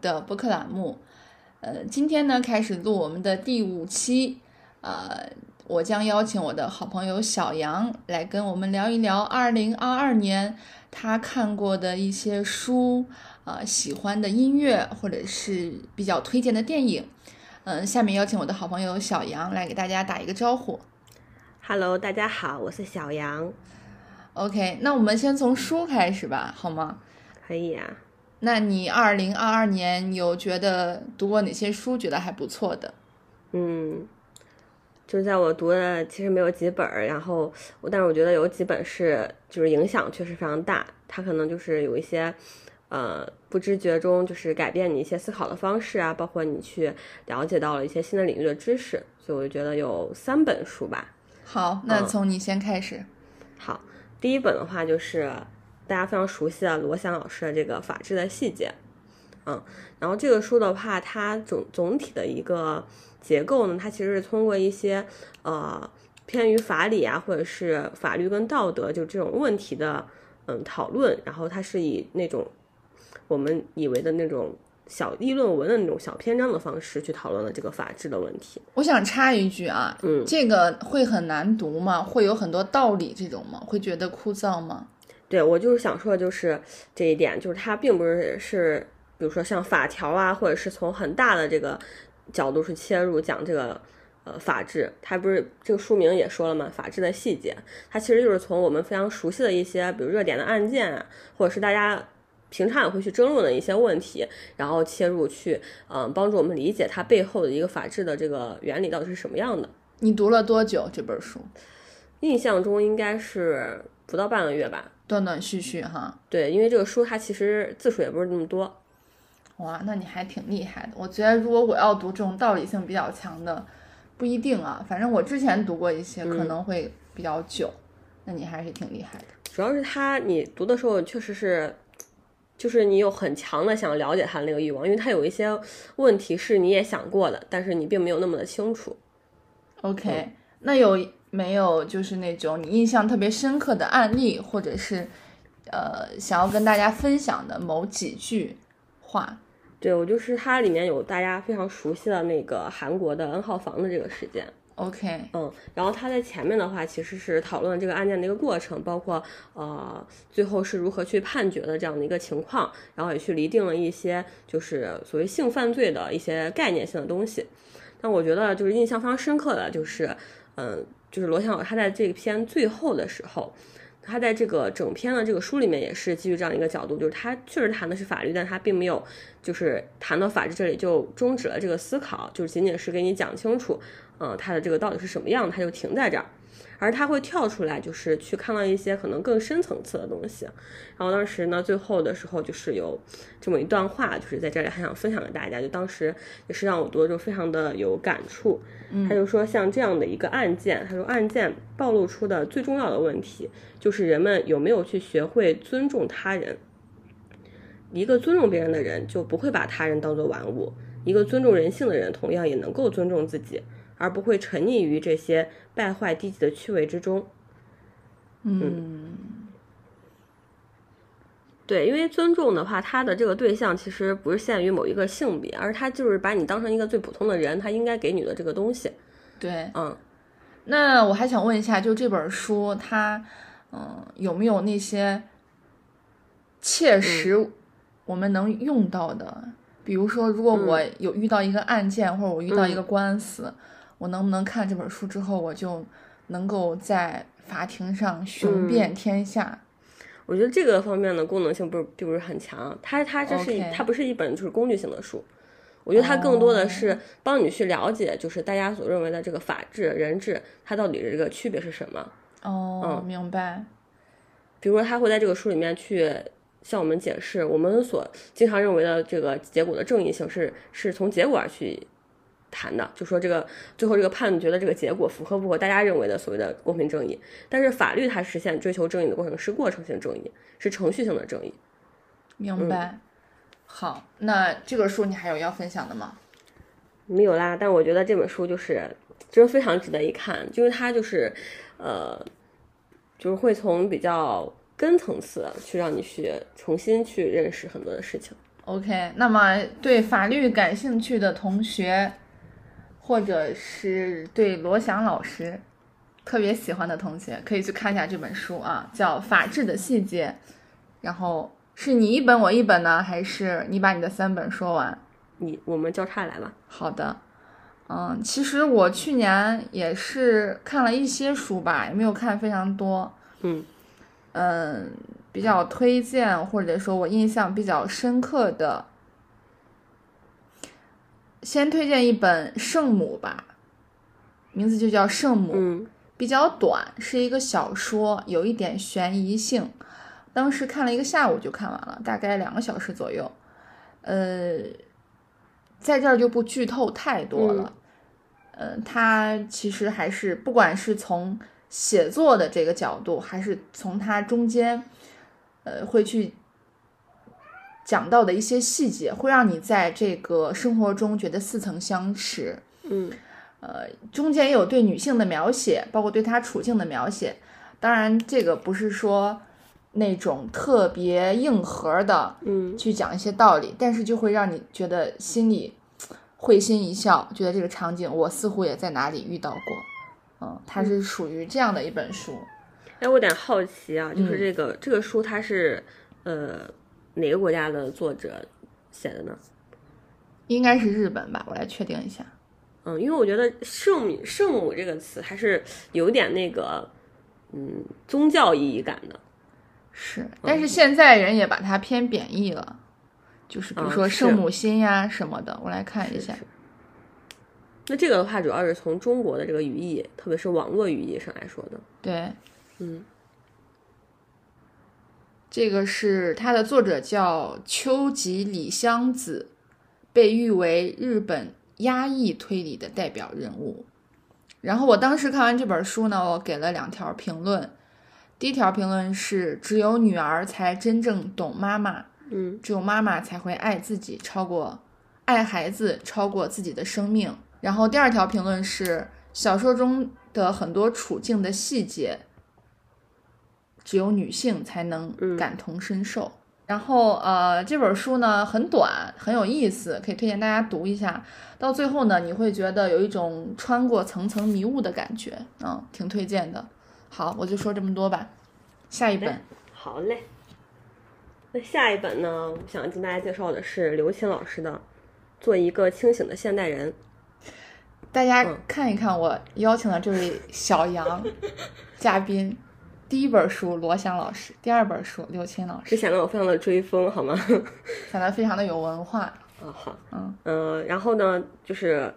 的播客栏目。呃，今天呢开始录我们的第五期，呃，我将邀请我的好朋友小杨来跟我们聊一聊二零二二年他看过的一些书，呃，喜欢的音乐或者是比较推荐的电影。嗯、下面邀请我的好朋友小杨来给大家打一个招呼。Hello，大家好，我是小杨，OK，那我们先从书开始吧，好吗？可以啊。那你二零二二年有觉得读过哪些书觉得还不错的？嗯，就是在我读的其实没有几本，然后我但是我觉得有几本是就是影响确实非常大，它可能就是有一些呃不知觉中就是改变你一些思考的方式啊，包括你去了解到了一些新的领域的知识，所以我就觉得有三本书吧。好，那嗯从你先开始。好，第一本的话就是大家非常熟悉的罗翔老师的这个《法治的细节》，嗯，然后这个书的话，它总总体的一个结构呢，它其实是通过一些呃偏于法理啊，或者是法律跟道德就这种问题的嗯讨论，然后它是以那种我们以为的那种小议论文的那种小篇章的方式去讨论了这个法治的问题。我想插一句啊，嗯这个会很难读吗？会有很多道理这种吗？会觉得枯燥吗？对我就是想说的就是这一点，就是它并不是是，比如说像法条啊，或者是从很大的这个角度去切入讲这个呃法治，它不是这个书名也说了嘛，法治的细节，它其实就是从我们非常熟悉的一些，比如热点的案件啊，或者是大家。平常也会去争论的一些问题，然后切入去，嗯、帮助我们理解它背后的一个法治的这个原理到底是什么样的。你读了多久这本书？印象中应该是不到半个月吧。断断续续哈。对，因为这个书它其实字数也不是那么多，哇，那你还挺厉害的。我觉得如果我要读这种道理性比较强的，不一定啊。反正我之前读过一些，可能会比较久。那你还是挺厉害的。主要是它你读的时候确实是，就是你有很强的想了解它的那个欲望，因为它有一些问题是你也想过的，但是你并没有那么的清楚。OK，、那有没有就是那种你印象特别深刻的案例，或者是呃想要跟大家分享的某几句话？对我就是它里面有大家非常熟悉的那个韩国的 N 号房的这个事件，OK，嗯，然后他在前面的话其实是讨论这个案件的一个过程，包括呃最后是如何去判决的这样的一个情况，然后也去厘定了一些就是所谓性犯罪的一些概念性的东西。但我觉得就是印象非常深刻的就是，嗯，就是罗翔老师他在这篇最后的时候。他在这个整篇的这个书里面也是基于这样一个角度，就是他确实谈的是法律，但他并没有就是谈到法治这里就终止了这个思考，就是仅仅是给你讲清楚，嗯，他的这个到底是什么样，他就停在这儿。而他会跳出来，就是去看到一些可能更深层次的东西。然后当时呢，最后的时候就是有这么一段话，就是在这里很想分享给大家。就当时也是让我读的就非常的有感触。他就说，像这样的一个案件，他说案件暴露出的最重要的问题，就是人们有没有去学会尊重他人。一个尊重别人的人，就不会把他人当做玩物；一个尊重人性的人，同样也能够尊重自己，而不会沉溺于这些败坏低级的趣味之中。嗯，对，因为尊重的话，他的这个对象其实不是限于某一个性别，而他就是把你当成一个最普通的人，他应该给你的这个东西。对。嗯，那我还想问一下，就这本书它，嗯、有没有那些切实我们能用到的。比如说，如果我有遇到一个案件，或者我遇到一个官司，我能不能看这本书之后，我就能够在法庭上雄辩天下？我觉得这个方面的功能性不是并不是很强。它它这是它不是一本就是工具性的书。我觉得它更多的是帮你去了解，就是大家所认为的这个法治、人治，它到底这个区别是什么。哦，明白。比如说，他会在这个书里面去向我们解释，我们所经常认为的这个结果的正义性是是从结果而去谈的，就说这个最后这个判决的这个结果符合不符合大家认为的所谓的公平正义。但是法律它实现追求正义的过程是过程性正义，是程序性的正义。明白。好，那这个书你还有要分享的吗？没有啦，但我觉得这本书就是真的非常值得一看，就是它就是呃，就是会从比较根层次去让你去重新去认识很多的事情。OK，那么对法律感兴趣的同学，或者是对罗翔老师特别喜欢的同学，可以去看一下这本书啊，叫《法治的细节》。然后是你一本我一本呢，还是你把你的三本说完？你我们交叉来吧。好的，嗯，其实我去年也是看了一些书吧，也没有看非常多。嗯嗯，比较推荐或者说我印象比较深刻的，先推荐一本《圣母》吧，名字就叫《圣母》，嗯比较短，是一个小说，有一点悬疑性。当时看了一个下午就看完了，大概两个小时左右。呃，在这儿就不剧透太多了。呃，它其实还是不管是从写作的这个角度，还是从它中间，呃，会去讲到的一些细节，会让你在这个生活中觉得似曾相识。嗯呃，中间也有对女性的描写，包括对她处境的描写。当然，这个不是说那种特别硬核的嗯去讲一些道理，但是就会让你觉得心里会心一笑，觉得这个场景我似乎也在哪里遇到过。嗯，它是属于这样的一本书。哎，我有点好奇啊，就是嗯这个、这个书它是呃哪个国家的作者写的呢？应该是日本吧，我来确定一下。嗯，因为我觉得圣母圣母这个词还是有点那个嗯宗教意义感的。是，但是现在人也把它偏贬义了，就是比如说圣母心呀什么的。我来看一下。那这个的话，主要是从中国的这个语义，特别是网络语义上来说的。对，嗯这个是它的作者叫秋吉里香子，被誉为日本压抑推理的代表人物。然后我当时看完这本书呢，我给了两条评论。第一条评论是：只有女儿才真正懂妈妈，嗯只有妈妈才会爱自己超过爱孩子超过自己的生命。然后第二条评论是小说中的很多处境的细节，只有女性才能嗯感同身受。然后呃，这本书呢很短，很有意思，可以推荐大家读一下。到最后呢，你会觉得有一种穿过层层迷雾的感觉，嗯，挺推荐的。好，我就说这么多吧。下一本，好嘞。那下一本呢，我想跟大家介绍的是刘擎老师的《做一个清醒的现代人》。大家嗯看一看我邀请的这位小杨 嘉宾，第一本书罗翔老师，第二本书刘青老师，这显得我非常的追风，好吗？显得非常的有文化。啊好，嗯。呃，然后呢，就是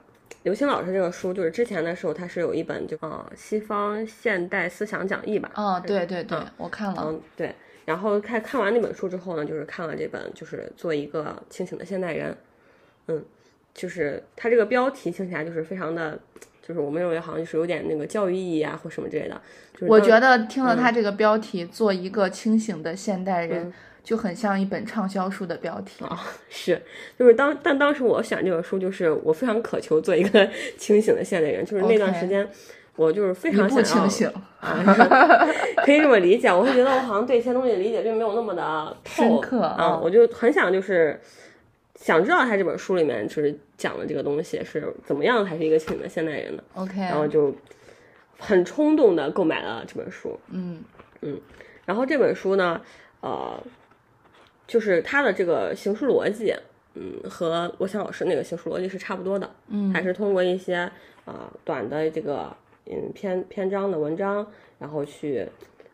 刘青老师这个书，就是之前的时候，他是有一本就呃西方现代思想讲义吧，哦，对对对，我看了。嗯对，然后看看完那本书之后呢，就是看了这本，就是做一个清醒的现代人，嗯，就是他这个标题听起来就是非常的，就是我们认为好像就是有点那个教育意义啊或什么之类的，就是我觉得听了他这个标题，做一个清醒的现代人，嗯就很像一本畅销书的标题啊。是，就是当但当时我选这本书，就是我非常渴求做一个 清醒的现代人，就是那段时间。我就是非常想要清醒，啊，可以这么理解。我会觉得我好像对一些东西理解并没有那么的透深刻啊，啊我就很想就是想知道他这本书里面就是讲的这个东西是怎么样才是一个现代人的，OK，然后就很冲动的购买了这本书。嗯嗯然后这本书呢，呃，就是它的这个形式逻辑，嗯，和罗翔老师那个形式逻辑是差不多的，嗯还是通过一些啊、短的这个嗯篇篇章的文章，然后去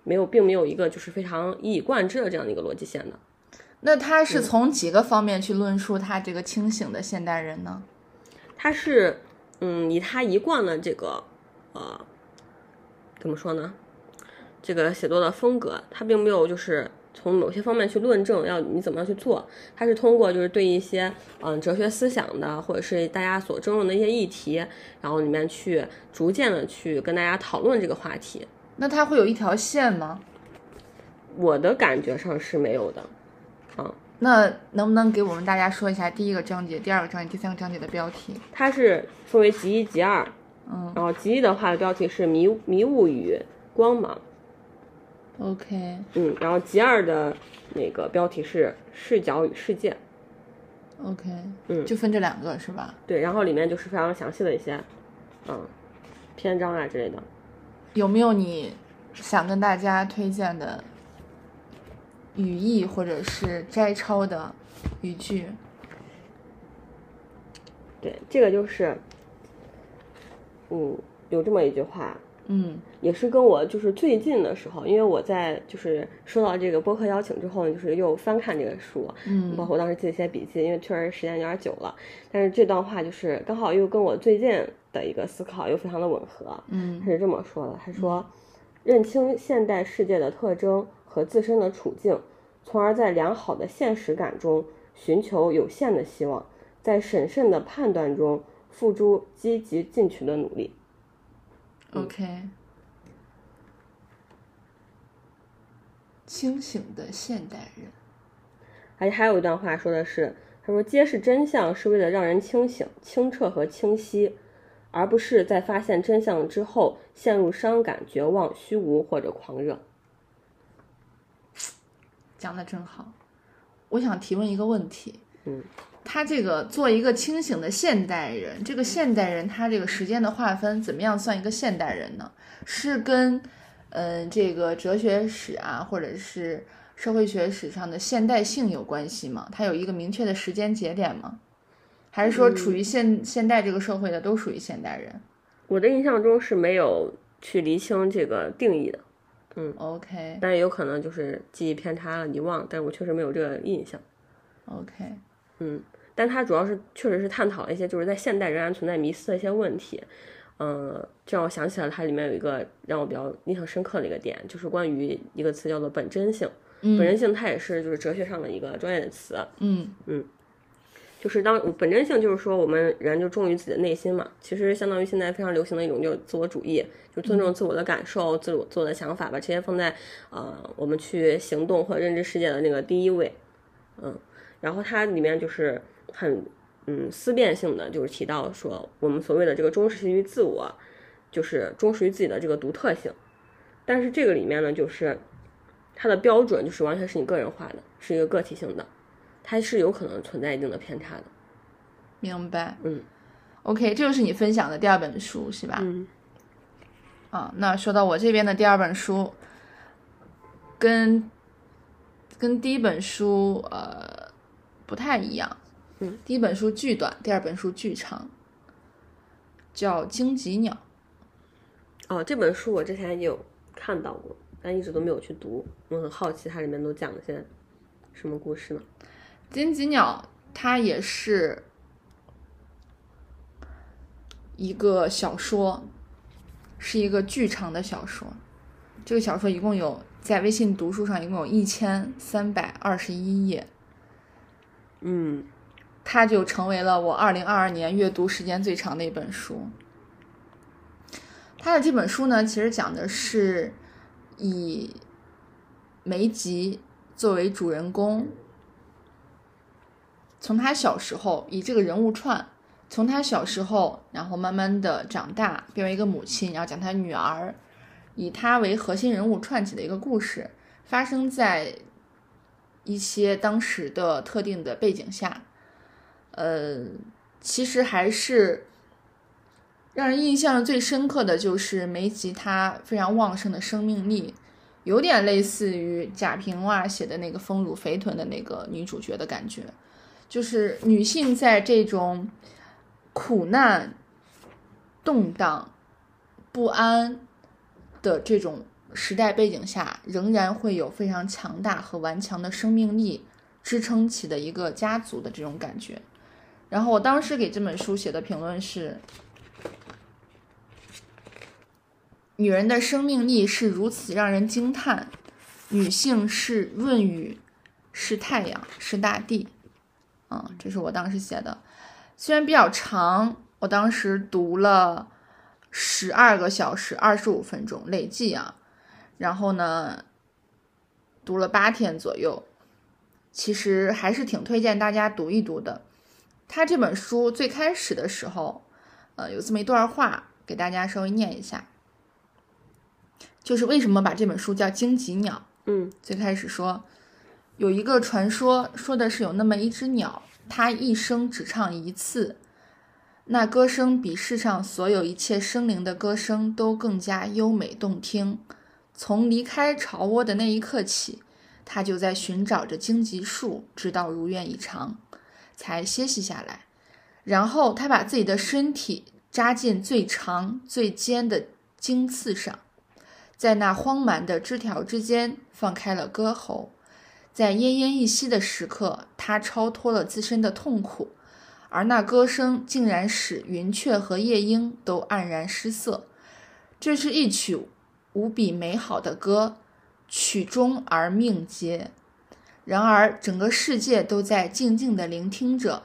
没有并没有一个就是非常一以贯之的这样的一个逻辑线的。那他是从几个方面去论述他这个清醒的现代人呢？他是嗯以他一贯的这个呃怎么说呢？这个写作的风格，他并没有就是从某些方面去论证要你怎么样去做，他是通过就是对一些嗯哲学思想的或者是大家所争论的一些议题，然后里面去逐渐的去跟大家讨论这个话题。那他会有一条线吗？我的感觉上是没有的，那能不能给我们大家说一下第一个章节、第二个章节、第三个章节的标题？它是分为集一、集二，嗯。然后集一的话的标题是迷迷雾与光芒，，OK。嗯，然后集二的那个标题是视角与世界，OK，嗯。就分这两个是吧？对，然后里面就是非常详细的一些，嗯，篇章啊之类的。有没有你想跟大家推荐的语义或者是摘抄的语句？对，这个就是，嗯，有这么一句话，嗯也是跟我就是最近的时候，因为我在就是收到这个播客邀请之后，就是又翻看这个书，嗯包嗯括我当时记了一些笔记，因为确实时间有点久了，但是这段话就是刚好又跟我最近的一个思考又非常的吻合。嗯他是这么说的，他说，认清现代世界的特征和自身的处境，从而在良好的现实感中寻求有限的希望，在审慎的判断中付诸积极进取的努力。，OK。清醒的现代人，而且还有一段话说的是，他说揭示真相是为了让人清醒、清澈和清晰，而不是在发现真相之后陷入伤感、绝望、虚无或者狂热。讲的真好。我想提问一个问题，嗯，他这个做一个清醒的现代人，这个现代人他这个时间的划分怎么样算一个现代人呢？是跟嗯、呃这个哲学史啊，或者是社会学史上的现代性有关系吗？它有一个明确的时间节点吗？还是说处于现、现代这个社会的都属于现代人我的印象中是没有去厘清这个定义的，？OK 但也有可能就是记忆偏差了、遗忘，但是我确实没有这个印象。OK，嗯，但它主要是确实是探讨了一些就是在现代仍然存在迷思的一些问题。嗯，这让我想起了它里面有一个让我比较印象深刻的一个点，就是关于一个词叫做本真性。本真性它也是就是哲学上的一个专业的词，嗯嗯就是当本真性就是说我们人就忠于自己的内心嘛，其实相当于现在非常流行的一种就是自我主义，就尊重自我的感受、自我自我的想法，把这些放在呃我们去行动或认知世界的那个第一位，嗯，然后它里面就是很嗯思辨性的，就是提到说我们所谓的这个忠实于自我，就是忠实于自己的这个独特性，但是这个里面呢，就是它的标准就是完全是你个人化的，是一个个体性的。它是有可能存在一定的偏差的。明白。嗯，OK，这就是你分享的第二本书是吧？嗯啊，那说到我这边的第二本书，跟跟第一本书呃不太一样。嗯，第一本书巨短，第二本书巨长，叫《荆棘鸟》。哦，这本书我之前也有看到过，但一直都没有去读。我很好奇它里面都讲了些什么故事呢？荆棘鸟它也是一个小说，是一个巨长的小说。这个小说一共有在微信读书上一共有一千三百二十一页，嗯它就成为了我二零二二年阅读时间最长的一本书。它的这本书呢，其实讲的是以梅吉作为主人公，从他小时候以这个人物串，从他小时候，然后慢慢的长大，变为一个母亲，然后讲他女儿，以他为核心人物串起的一个故事，发生在一些当时的特定的背景下。呃，其实还是让人印象最深刻的就是梅吉他非常旺盛的生命力有点类似于贾平凹写的那个丰乳肥臀的那个女主角的感觉，就是女性在这种苦难、动荡、不安的这种时代背景下，仍然会有非常强大和顽强的生命力支撑起的一个家族的这种感觉。然后我当时给这本书写的评论是。女人的生命力是如此让人惊叹，女性是润雨，是太阳，是大地。嗯，这是我当时写的，虽然比较长，我当时读了十二个小时二十五分钟累计啊，然后呢，读了八天左右，其实还是挺推荐大家读一读的。他这本书最开始的时候，呃，有这么一段话，给大家稍微念一下。就是为什么把这本书叫《荆棘鸟》？嗯，最开始说有一个传说，说的是有那么一只鸟，它一生只唱一次，那歌声比世上所有一切生灵的歌声都更加优美动听。从离开巢窝的那一刻起，它就在寻找着荆棘树，直到如愿以偿，才歇息下来。然后，它把自己的身体扎进最长最尖的荆刺上。在那荒蛮的枝条之间放开了歌喉，在奄奄一息的时刻，他超脱了自身的痛苦，而那歌声竟然使云雀和夜莺都黯然失色。这是一曲无比美好的歌，曲终而命竭。然而，整个世界都在静静地聆听着，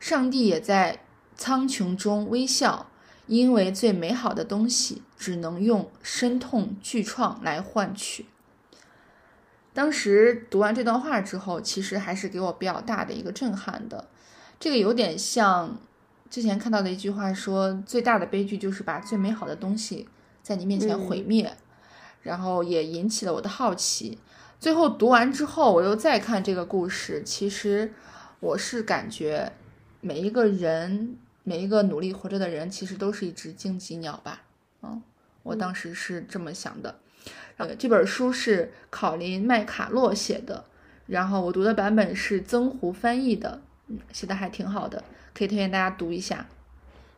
上帝也在苍穹中微笑。因为最美好的东西只能用深痛巨创来换取。当时读完这段话之后，其实还是给我比较大的一个震撼的。这个有点像之前看到的一句话，说最大的悲剧就是把最美好的东西在你面前毁灭。然后也引起了我的好奇。最后读完之后，我又再看这个故事，其实我是感觉每一个人。每一个努力活着的人，其实都是一只荆棘鸟吧？嗯，我当时是这么想的。呃，这本书是考林麦卡洛写的，然后我读的版本是曾胡翻译的，嗯，写的还挺好的，可以推荐大家读一下。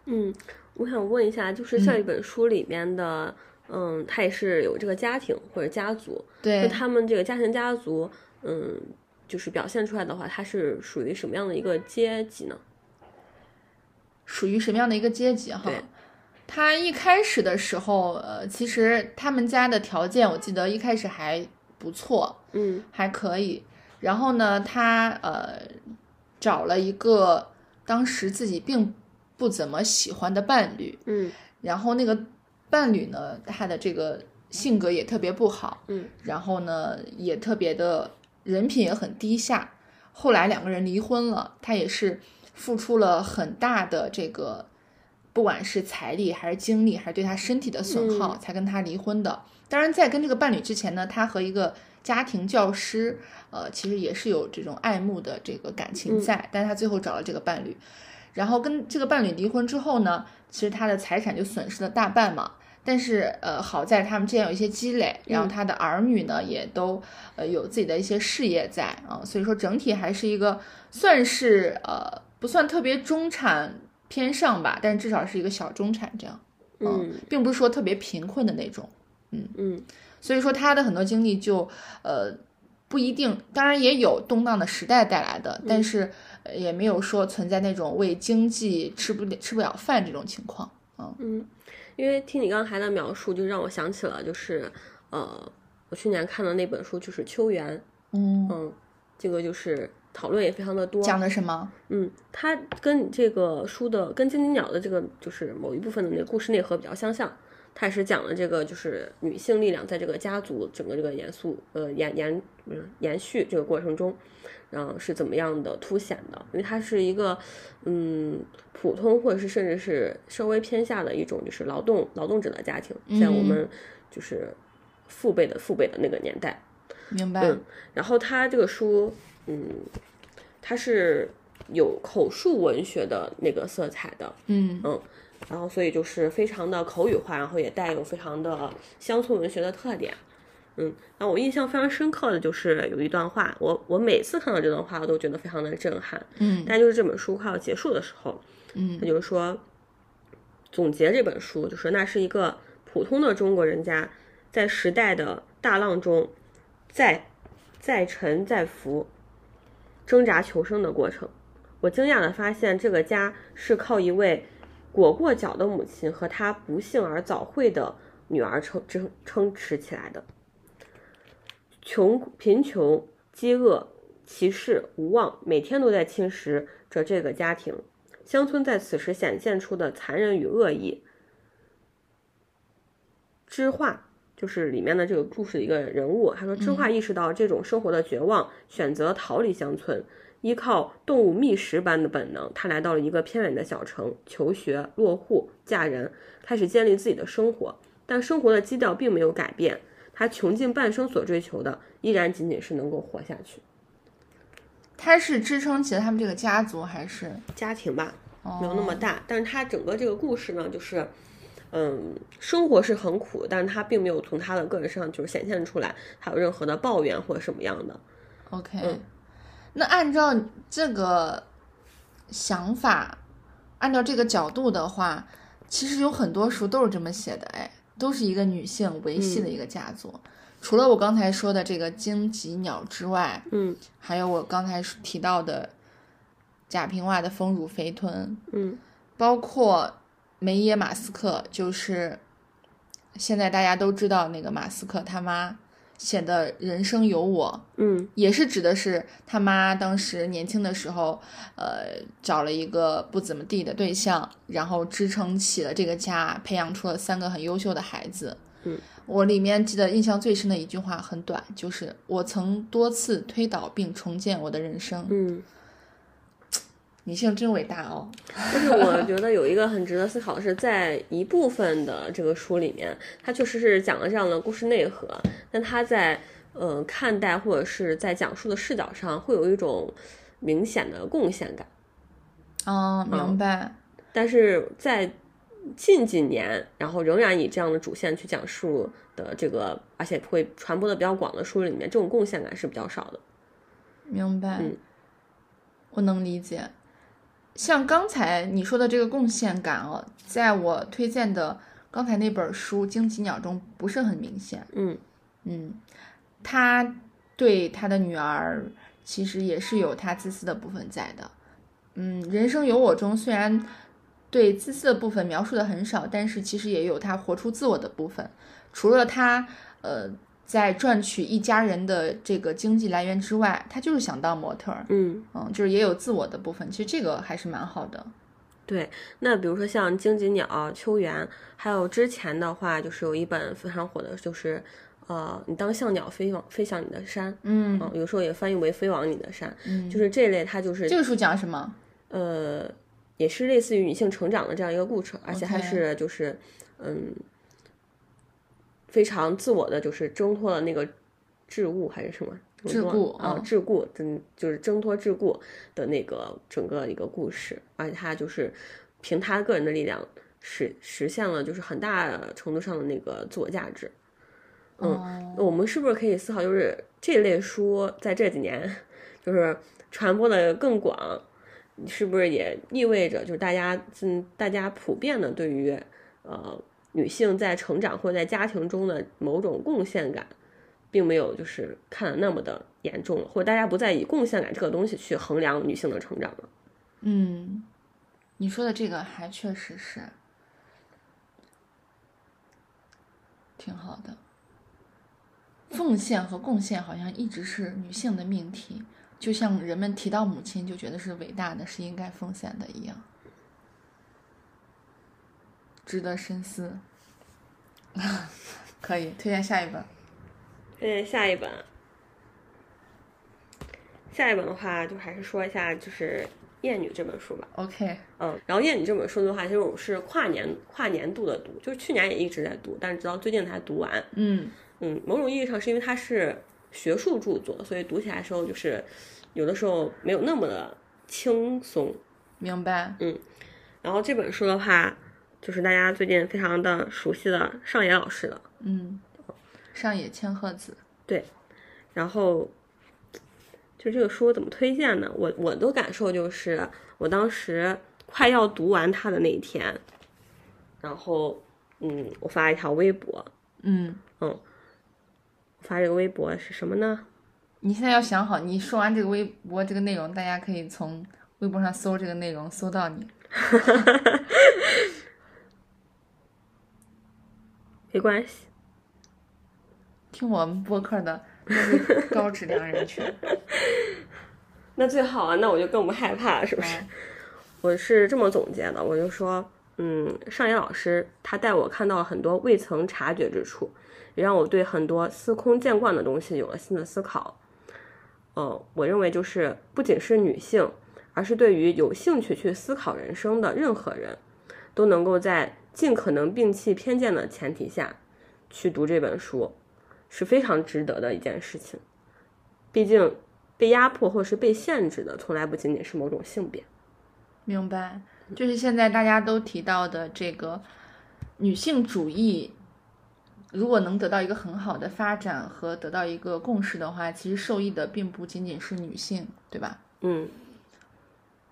嗯，我想问一下，就是像一本书里面的，嗯，它也是有这个家庭或者家族，对，那他们这个家庭家族，嗯，就是表现出来的话，它是属于什么样的一个阶级呢？属于什么样的一个阶级？哈，他一开始的时候，呃，其实他们家的条件，我记得一开始还不错，嗯，还可以。然后呢，他呃找了一个当时自己并不怎么喜欢的伴侣，嗯，然后那个伴侣呢，他的这个性格也特别不好，嗯，然后呢，也特别的人品也很低下。后来两个人离婚了，他也是。付出了很大的这个，不管是财力还是精力，还是对他身体的损耗，才跟他离婚的。当然，在跟这个伴侣之前呢，他和一个家庭教师，呃，其实也是有这种爱慕的这个感情在。但是他最后找了这个伴侣，然后跟这个伴侣离婚之后呢，其实他的财产就损失了大半嘛。但是，呃，好在他们之间有一些积累，然后他的儿女呢，也都呃有自己的一些事业在啊，所以说整体还是一个算是呃。不算特别中产偏上吧，但是至少是一个小中产这样，嗯，并不是说特别贫困的那种，嗯嗯，所以说他的很多经历就呃不一定，当然也有动荡的时代带来的，但是也没有说存在那种为经济吃不吃不了饭这种情况，嗯嗯，因为听你刚才的描述，就让我想起了就是呃我去年看的那本书就是《秋园》，嗯嗯，这个就是。讨论也非常的多，讲的什么？嗯，它跟这个书的跟金灵鸟的这个就是某一部分的那个故事内核比较相像。它也是讲了这个就是女性力量在这个家族整个这个严肃呃延延延续这个过程中，然后是怎么样的凸显的？因为它是一个嗯普通或者是甚至是稍微偏下的一种就是劳动劳动者的家庭，在我们就是父辈的父辈的那个年代，明白？嗯，然后他这个书。嗯，它是有口述文学的那个色彩的，嗯。嗯，然后所以就是非常的口语化，然后也带有非常的乡村文学的特点，嗯，然后我印象非常深刻的就是有一段话，我我每次看到这段话，我都觉得非常的震撼。嗯。但就是这本书快要结束的时候，嗯。他就是说，总结这本书，就是那是一个普通的中国人家在时代的大浪中，在在沉在浮，挣扎求生的过程。我惊讶的发现，这个家是靠一位裹过脚的母亲和她不幸而早慧的女儿撑撑撑持起来的。穷、贫穷、饥饿、歧视、无望，每天都在侵蚀着这个家庭。乡村在此时显现出的残忍与恶意。知画就是里面的这个故事的一个人物，他说知画意识到这种生活的绝望，选择逃离乡村，依靠动物觅食般的本能，他来到了一个偏远的小城求学、落户、嫁人，开始建立自己的生活。但生活的基调并没有改变，他穷尽半生所追求的，依然仅仅是能够活下去。他是支撑起了他们这个家族，还是家庭吧，哦没有那么大，但是他整个这个故事呢，就是，嗯，生活是很苦，但是他并没有从他的个人身上就是显现出来他有任何的抱怨或者什么样的。OK？、嗯那按照这个想法，按照这个角度的话，其实有很多书都是这么写的，哎，都是一个女性维系的一个家族。除了我刚才说的这个荆棘鸟之外，嗯还有我刚才提到的贾平凹的《丰乳肥臀》，嗯包括梅耶马斯克，就是现在大家都知道那个马斯克他妈写的《人生有我》，嗯也是指的是他妈当时年轻的时候，呃，找了一个不怎么地的对象，然后支撑起了这个家，培养出了三个很优秀的孩子。嗯，我里面记得印象最深的一句话很短，就是我曾多次推倒并重建我的人生。嗯。女性真伟大哦！但是我觉得有一个很值得思考的是，在一部分的这个书里面，它确实是讲了这样的故事内核，但它在呃看待或者是在讲述的视角上，会有一种明显的贡献感。嗯，明白。但是在近几年，然后仍然以这样的主线去讲述的这个，而且会传播的比较广的书里面，这种贡献感是比较少的。明白，嗯我能理解。像刚才你说的这个贡献感哦，在我推荐的刚才那本书《荆棘鸟》中不是很明显。嗯嗯，他对他的女儿其实也是有他自私的部分在的。嗯，人生有我中虽然对自私的部分描述的很少，但是其实也有他活出自我的部分。除了他呃在赚取一家人的这个经济来源之外，他就是想当模特儿，嗯，嗯，就是也有自我的部分。其实这个还是蛮好的。对。那比如说像荆棘鸟、秋园，还有之前的话，就是有一本非常火的，就是呃，你当像鸟飞往飞向你的山，嗯嗯，有时候也翻译为飞往你的山，嗯，就是这类，它就是这个书讲什么？呃，也是类似于女性成长的这样一个过程，而且还是就是嗯，非常自我的，就是挣脱了那个桎梏还是什么桎梏啊嗯，桎梏，嗯，就是挣脱桎梏的那个整个一个故事，而且他就是凭他个人的力量实实现了就是很大程度上的那个自我价值。嗯，我们是不是可以思考，就是这类书在这几年就是传播的更广，是不是也意味着就是大家嗯大家普遍的对于呃女性在成长或在家庭中的某种贡献感，并没有就是看得那么的严重了，或者大家不再以贡献感这个东西去衡量女性的成长了。嗯，你说的这个还确实是挺好的。奉献和贡献好像一直是女性的命题，就像人们提到母亲就觉得是伟大的，是应该奉献的一样，值得深思。可以推荐下一本。推荐，下一本，下一本的话就还是说一下就是《厌女》这本书吧。OK，嗯，然后《厌女》这本书的话，其实我是跨年跨年度的读，就是去年也一直在读，但是直到最近才读完。嗯嗯，某种意义上是因为它是学术著作，所以读起来的时候就是有的时候没有那么的轻松。明白。嗯然后这本书的话，就是大家最近非常的熟悉的上野老师的。嗯，上野千鹤子。对，然后就这个书怎么推荐呢？我我的感受就是，我当时快要读完它的那一天，然后嗯，我发一条微博，嗯，我发这个微博是什么呢？你现在要想好，你说完这个微博这个内容，大家可以从微博上搜这个内容，搜到你。没关系，听我们播客的都是高质量人群。那最好啊，那我就更不害怕，是不是？嗯我是这么总结的，我就说，嗯，上野老师他带我看到了很多未曾察觉之处，也让我对很多司空见惯的东西有了新的思考。嗯，我认为就是不仅是女性，而是对于有兴趣去思考人生的任何人，都能够在尽可能摒弃偏见的前提下，去读这本书，是非常值得的一件事情。毕竟，被压迫或是被限制的，从来不仅仅是某种性别。明白，就是现在大家都提到的这个女性主义，如果能得到一个很好的发展和得到一个共识的话，其实受益的并不仅仅是女性，对吧？嗯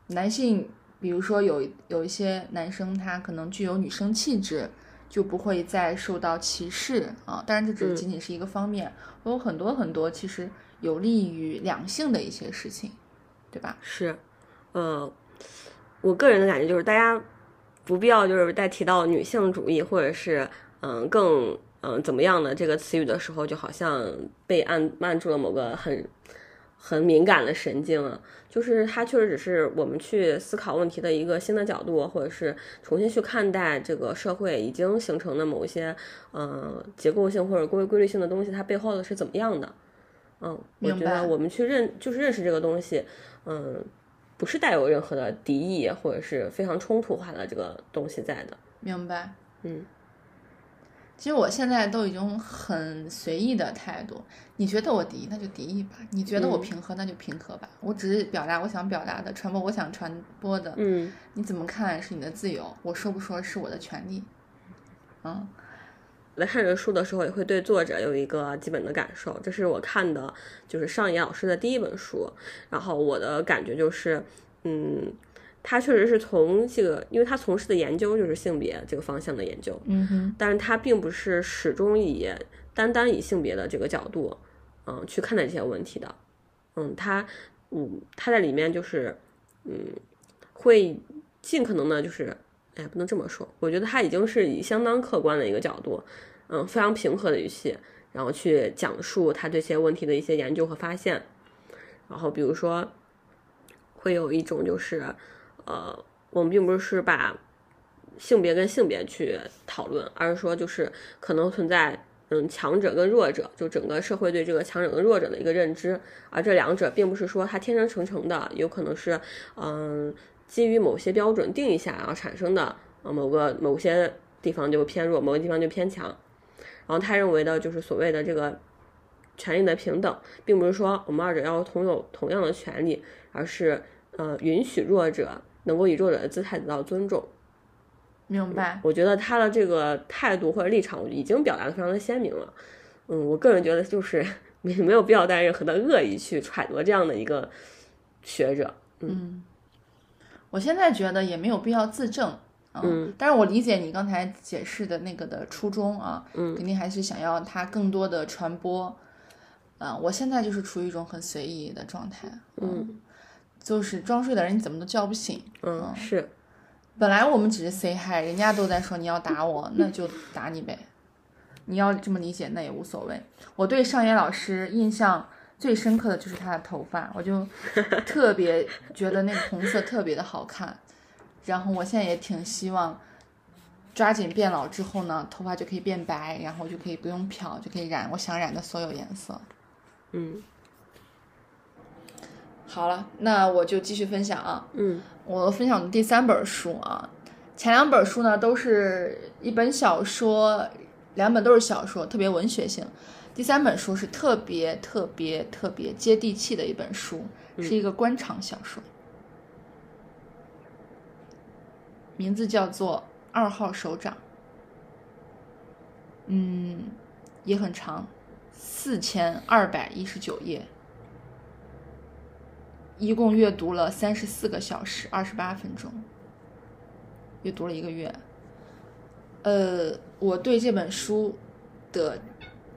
男性，比如说有有一些男生他可能具有女生气质，就不会再受到歧视啊。当然，这只仅仅是一个方面，有很多很多其实有利于两性的一些事情，对吧？是，呃，我个人的感觉就是，大家不必要就是在提到女性主义或者是嗯更嗯怎么样的这个词语的时候，就好像被按按住了某个很很敏感的神经啊。就是它确实只是我们去思考问题的一个新的角度，或者是重新去看待这个社会已经形成的某一些呃结构性或者规规律性的东西，它背后的是怎么样的。嗯，我觉得我们去认就是认识这个东西，嗯，不是带有任何的敌意或者是非常冲突化的这个东西在的。明白。嗯，其实我现在都已经很随意的态度，你觉得我敌，那就敌意吧；你觉得我嗯平和，那就平和吧。我只是表达我想表达的，传播我想传播的。嗯，你怎么看是你的自由，我说不说是我的权利。嗯，我在看这个书的时候，也会对作者有一个基本的感受。这是我看的，就是上野老师的第一本书。然后我的感觉就是，嗯，他确实是从这个，因为他从事的研究就是性别这个方向的研究，嗯哼，但是他并不是始终以单单以性别的这个角度，嗯，去看待这些问题的。嗯，他，嗯，他在里面就是，嗯，会尽可能的，就是，哎，不能这么说，我觉得他已经是以相当客观的一个角度，嗯，非常平和的语气，然后去讲述他对这些问题的一些研究和发现。然后比如说，会有一种就是，呃，我们并不是把性别跟性别去讨论，而是说就是可能存在嗯强者跟弱者，就整个社会对这个强者跟弱者的一个认知，而这两者并不是说它天生成成的，有可能是嗯基于某些标准定义下然后产生的，某个某些地方就偏弱，某个地方就偏强。然后他认为的就是所谓的这个权利的平等，并不是说我们二者要同有同样的权利，而是呃允许弱者能够以弱者的姿态得到尊重。明白。我觉得他的这个态度或者立场已经表达的非常的鲜明了。嗯，我个人觉得就是 没没有必要带任何的恶意去揣度这样的一个学者。嗯我现在觉得也没有必要自证。嗯，但是我理解你刚才解释的那个的初衷啊，嗯肯定还是想要它更多的传播。啊、我现在就是处于一种很随意的状态，嗯就是装睡的人你怎么都叫不醒。嗯，是，本来我们只是 say hi，人家都在说你要打我，那就打你呗。你要这么理解那也无所谓。我对上野老师印象最深刻的就是他的头发，我就 特别觉得那个红色特别的好看。然后我现在也挺希望抓紧变老之后呢，头发就可以变白，然后就可以不用漂，就可以染我想染的所有颜色。嗯好了，那我就继续分享啊。嗯我分享的第三本书啊，前两本书呢都是一本小说，两本都是小说，特别文学性。第三本书是特别特别特别接地气的一本书，是一个官场小说，名字叫做《二号首长》。嗯，也很长，四千二百一十九页，一共阅读了三十四个小时二十八分钟，阅读了一个月。呃，我对这本书的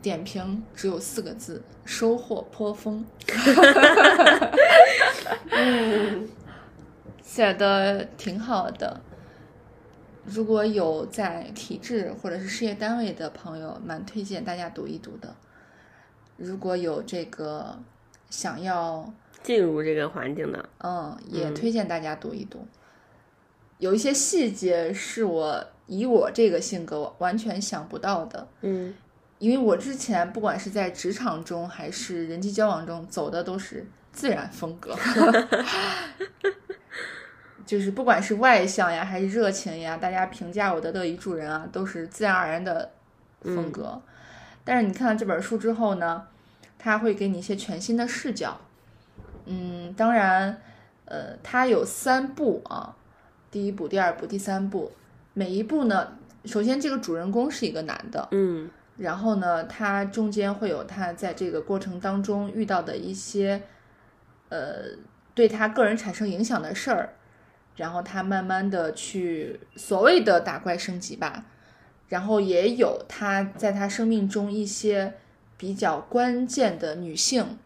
点评只有四个字：收获颇丰。嗯写的挺好的。如果有在体制或者是事业单位的朋友，蛮推荐大家读一读的。如果有这个想要进入这个环境的，嗯，也推荐大家读一读。有一些细节是我以我这个性格完全想不到的，嗯因为我之前不管是在职场中还是人际交往中，走的都是自然风格，就是不管是外向呀还是热情呀，大家评价我的乐于助人啊，都是自然而然的风格。但是你看了这本书之后呢，它会给你一些全新的视角。嗯，当然，呃，它有三部啊，第一部、第二部、第三部，每一部呢，首先这个主人公是一个男的，嗯。然后呢，他中间会有他在这个过程当中遇到的一些，呃，对他个人产生影响的事儿，然后他慢慢的去所谓的打怪升级吧，然后也有他在他生命中一些比较关键的女性，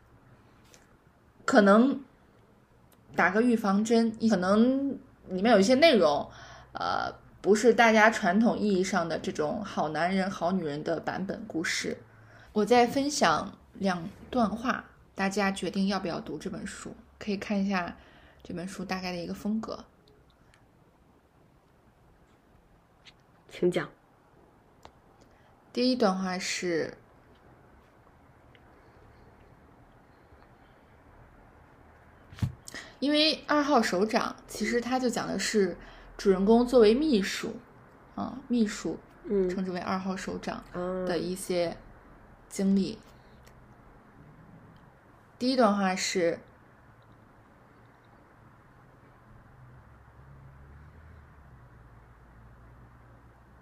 可能打个预防针，可能里面有一些内容，呃，不是大家传统意义上的这种好男人、好女人的版本故事。我再分享两段话，大家决定要不要读这本书，可以看一下这本书大概的一个风格。请讲。第一段话是：因为二号首长其实他就讲的是主人公作为秘书，啊，秘书嗯称之为二号首长啊的一些经历。第一段话是：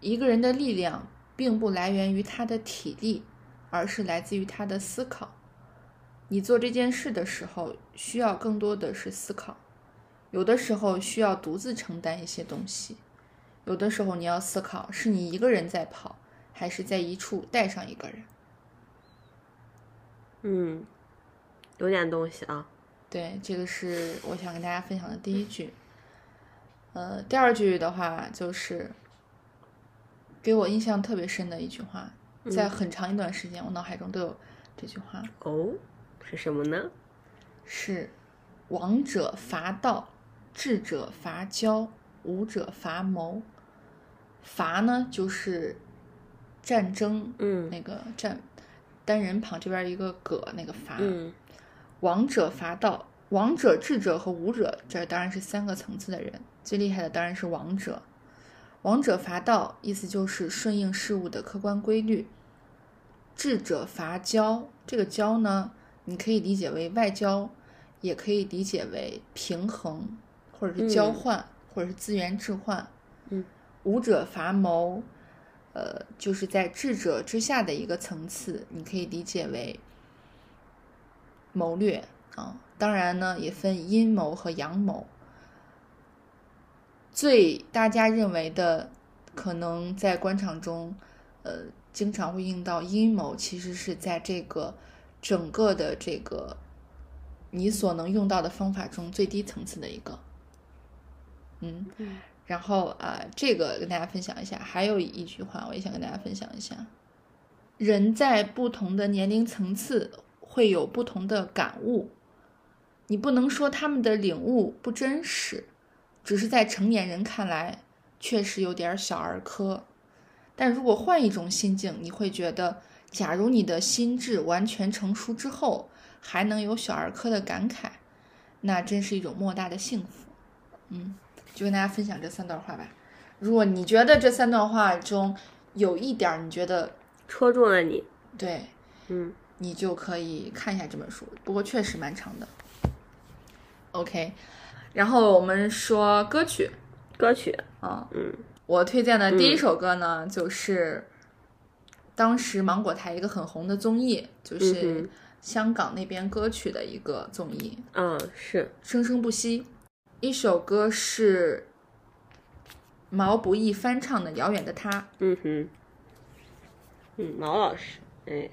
一个人的力量并不来源于他的体力，而是来自于他的思考。你做这件事的时候，需要更多的是思考。有的时候需要独自承担一些东西，有的时候你要思考是你一个人在跑，还是在一处带上一个人。嗯，有点东西啊。对，这个是我想跟大家分享的第一句。呃，第二句的话就是给我印象特别深的一句话，在很长一段时间我脑海中都有这句话，哦，是什么呢？是“王者伐道，智者伐交，武者伐谋”。伐呢就是战争，嗯那个战单人旁这边一个戈，那个伐。嗯王者伐道，王者、智者和武者，这当然是三个层次的人，最厉害的当然是王者。王者伐道，意思就是顺应事物的客观规律。智者伐交，这个交呢，你可以理解为外交，也可以理解为平衡，或者是交换，或者是资源置换。嗯，武者伐谋，呃，就是在智者之下的一个层次，你可以理解为谋略啊。当然呢，也分阴谋和阳谋。最大家认为的，可能在官场中，呃，经常会用到阴谋，其实是在这个整个的这个你所能用到的方法中最低层次的一个。嗯，然后啊、呃这个跟大家分享一下。还有一句话，我也想跟大家分享一下：人在不同的年龄层次会有不同的感悟，你不能说他们的领悟不真实，只是在成年人看来确实有点小儿科。但如果换一种心境，你会觉得，假如你的心智完全成熟之后，还能有小儿科的感慨，那真是一种莫大的幸福。嗯，就跟大家分享这三段话吧。如果你觉得这三段话中有一点儿你觉得戳中了你。对，嗯你就可以看一下这本书，不过确实蛮长的。OK，然后我们说歌曲歌曲，啊，嗯我推荐的第一首歌呢，就是当时芒果台一个很红的综艺，就是嗯香港那边歌曲的一个综艺嗯，是，《生生不息》。一首歌是毛不易翻唱的《遥远的他》。嗯哼，嗯，毛老师，哎，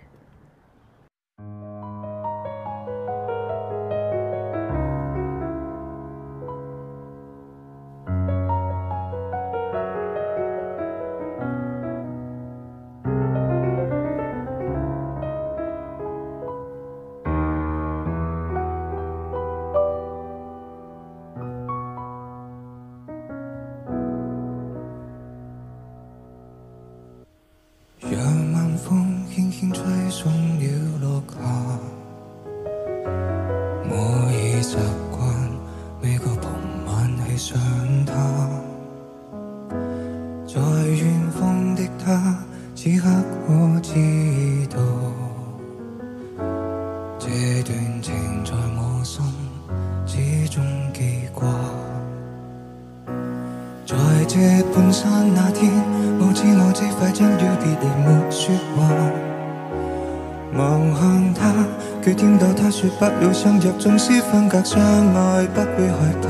纵使分隔相爱，不會害怕。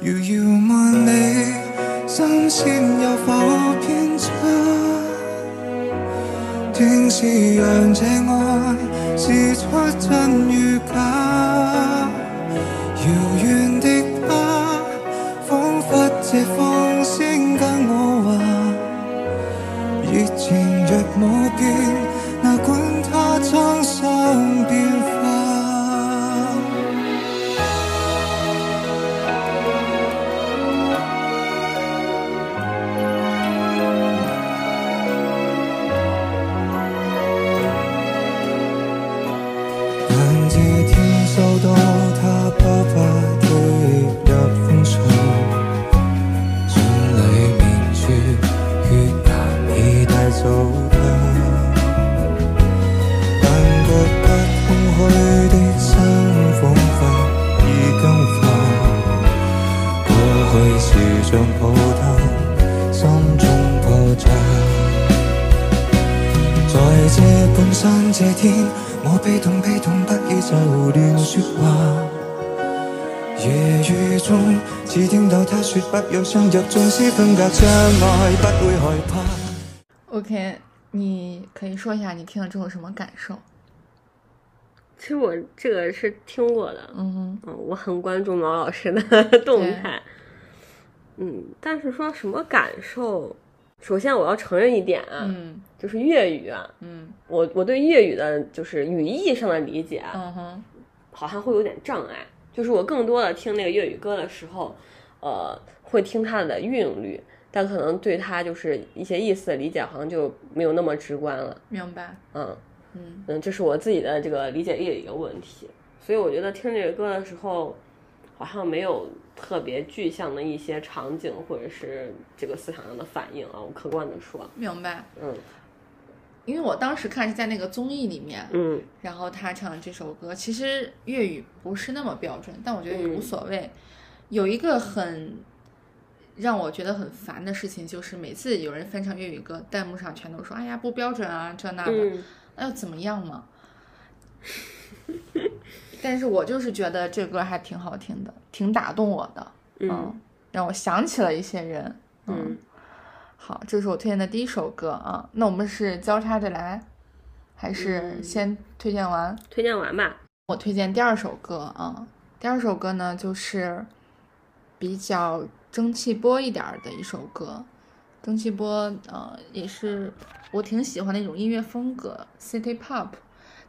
遥遥万里，心線有否偏差？定是让这爱是出真与假。遥远的他。仿佛借风声跟我话。热情若无变，哪管它沧桑变半山這天，我悲痛悲痛不已就亂說話。夜雨中，只聽到他說不要相約，縱使分隔相愛，不會害怕。OK，你可以說一下你聽了之後什麼感受？其實我這個是聽過的，嗯嗯，我很關注毛老師的動態，嗯，但是說什麼感受？首先我要承認一點啊，嗯就是粤语啊，嗯我我对粤语的就是语义上的理解啊，嗯哼好像会有点障碍。就是我更多的听那个粤语歌的时候，呃，会听它的韵律，但可能对它就是一些意思的理解，好像就没有那么直观了。明白。嗯嗯嗯，这是我自己的这个理解力的一个问题。所以我觉得听这个歌的时候，好像没有特别具象的一些场景或者是这个思想上的反应啊。我客观的说，明白。嗯因为我当时看是在那个综艺里面，嗯然后他唱的這首歌，其实粤语不是那么标准，但我觉得也无所谓。有一个很让我觉得很烦的事情，就是每次有人翻唱粤语歌，弹幕上全都说：“哎呀，不标准啊，这那的。嗯那又怎么样嘛？但是我就是觉得这歌还挺好听的，挺打动我的，嗯让我想起了一些人，嗯，好，这是我推荐的第一首歌啊。那我们是交叉着来，还是嗯先推荐完？推荐完吧。我推荐第二首歌啊。第二首歌呢，就是比较蒸汽波一點兒的一首歌。蒸汽波，呃，也是我挺喜欢的一种音乐风格，City Pop。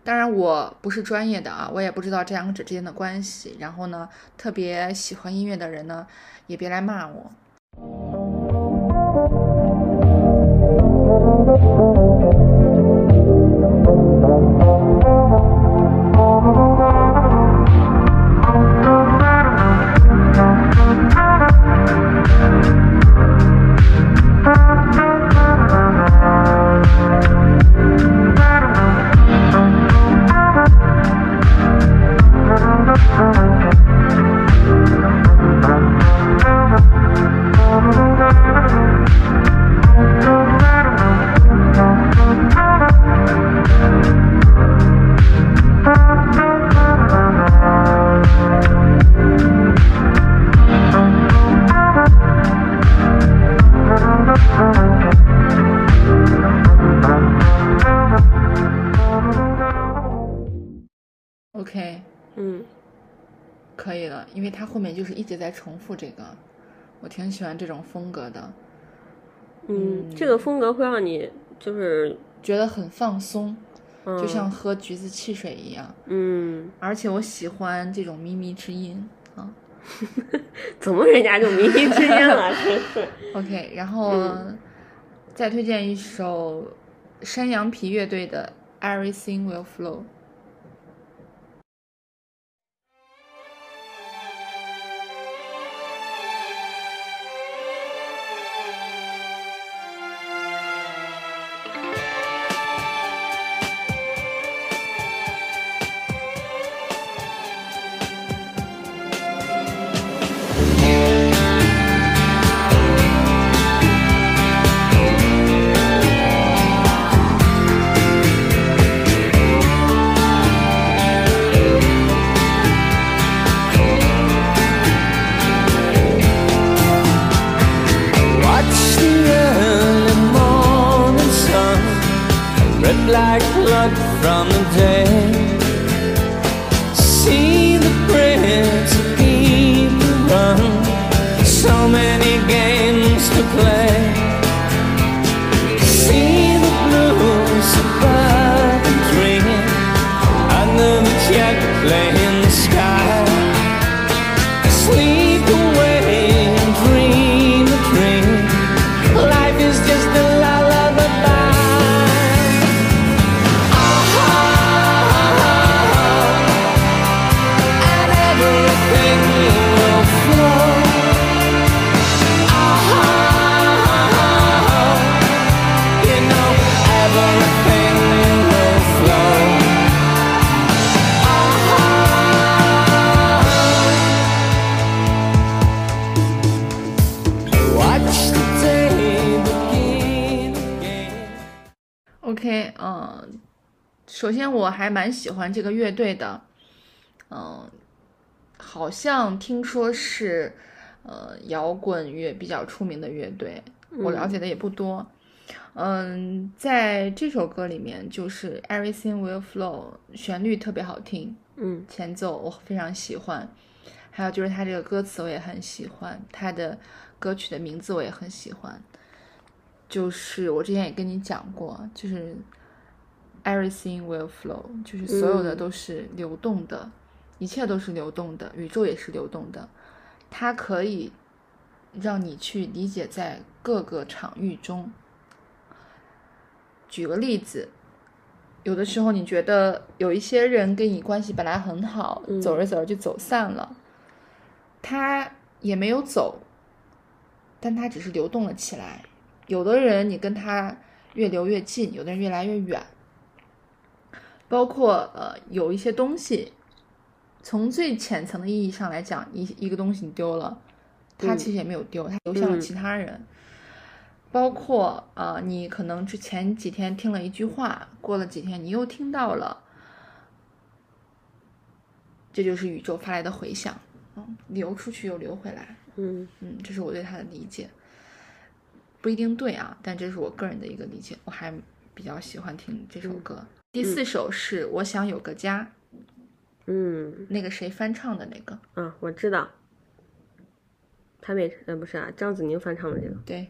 当然我不是专业的啊，我也不知道这两者之间的关系。然后呢，特别喜欢音乐的人呢，也别来骂我。Thank you. 直在重复这个，我挺喜欢这种风格的，嗯，这个风格会让你就是觉得很放松，嗯就像喝橘子汽水一样。嗯，而且我喜欢这种靡靡之音啊。怎么人家就靡靡之音了？真是。OK，然后、嗯再推荐一首山羊皮乐队的《Everything Will Flow》。蛮喜欢这个乐队的，嗯、好像听说是呃摇滚乐比较出名的乐队，我了解的也不多。嗯，在这首歌里面，就是 Everything Will Flow，旋律特别好听，嗯前奏我非常喜欢，还有就是它这个歌词我也很喜欢，它的歌曲的名字我也很喜欢。就是我之前也跟你讲过，就是 everything will flow，就是所有的嗯都是流动的，一切都是流动的，宇宙也是流动的，它可以让你去理解在各个场域中。举个例子，有的时候你觉得有一些人跟你关系本来很好，嗯走着走着就走散了，他也没有走，但他只是流动了起来。有的人你跟他越流越近，有的人越来越远。包括呃，有一些东西，从最浅层的意义上来讲，一一个东西你丢了，他嗯。其实也没有丢，它流向了嗯。其他人。包括啊、呃你可能之前几天听了一句话，过了几天你又听到了，这就是宇宙发来的回响，嗯，流出去又流回来，嗯。嗯，这是我对它的理解，不一定对啊，但这是我个人的一个理解，我还比较喜欢听这首歌。第四首是《我想有个家》，嗯那个谁翻唱的那个，啊，我知道。潘美呃不是啊，张子宁翻唱的这个。对。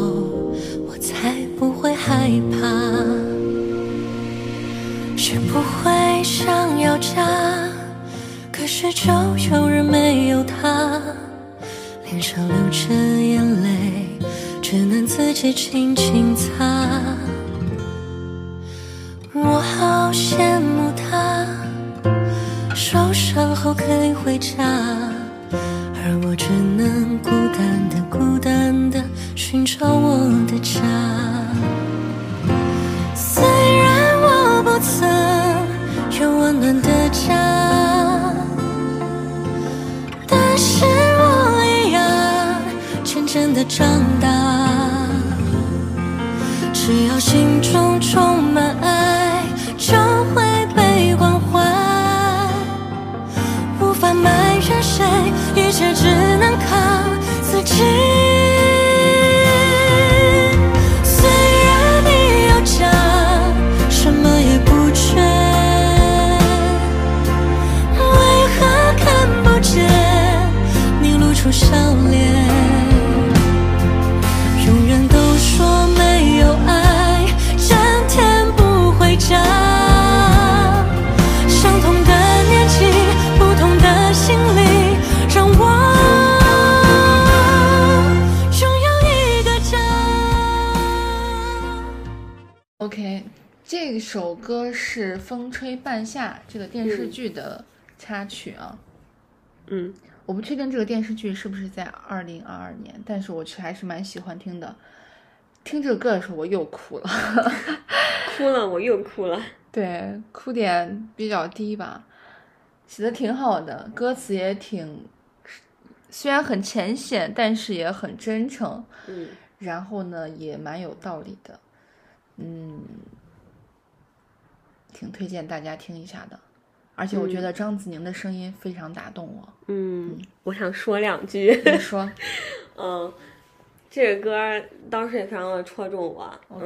己轻轻擦。我好羡慕他，受伤后可以回家，而我只能孤单的、孤单的寻找我的家。虽然我不曾有温暖的家，但是我一样渐渐的长大。歌是《风吹半夏》这个电视剧的插曲啊。嗯，我不确定这个电视剧是不是在二零二二年，但是我其实还是蛮喜欢听的。听这个歌的时候，我又哭了。哭了，我又哭了。对，哭点比较低吧，写的挺好的，歌词也挺，虽然很浅显，但是也很真诚。嗯，然后呢，也蛮有道理的，嗯，挺推荐大家听一下的。而且我觉得张子宁的声音非常打动我。嗯，我想说两句。你说 嗯，这个歌当时也非常的戳中我。，OK，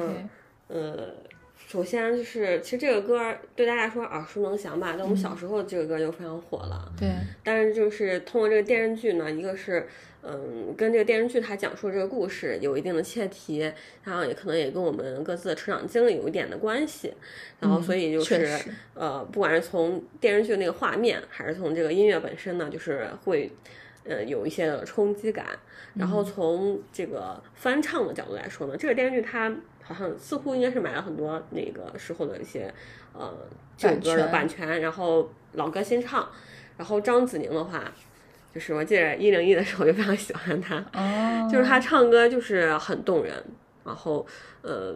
嗯，呃，首先就是，其实这个歌对大家来说耳熟能详吧，但我们小时候这个歌就非常火了。对，但是就是通过这个电视剧呢，一个是嗯，跟这个电视剧它讲述这个故事有一定的切题，然后也可能也跟我们各自的成长经历有一点的关系，然后所以就是、呃，不管是从电视剧那个画面，还是从这个音乐本身呢，就是会呃有一些的冲击感。然后从这个翻唱的角度来说呢，这个电视剧它好像似乎应该是买了很多那个时候的一些呃旧歌的权版权，然后老歌新唱。然后张子宁的话，就是我记得一零一的时候就非常喜欢他，哦，就是他唱歌就是很动人，然后呃，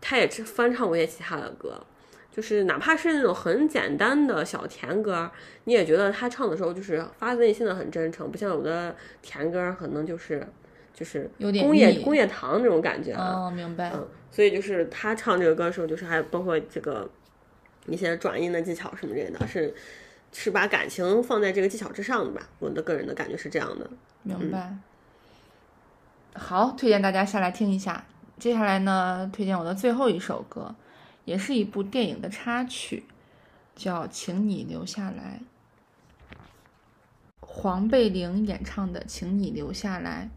他也是翻唱过一些其他的歌，就是哪怕是那种很简单的小甜歌，你也觉得他唱的时候就是发自内心的很真诚，不像有的甜歌可能就是就是有点工业工业糖那种感觉啊。哦，明白，嗯，所以就是他唱这个歌的时候，就是还包括这个一些转音的技巧什么之类的，是是把感情放在这个技巧之上的吧？我的个人的感觉是这样的。明白。好，推荐大家下来听一下。接下来呢，推荐我的最后一首歌，也是一部电影的插曲，叫《请你留下来》，黄贝玲演唱的《请你留下来》。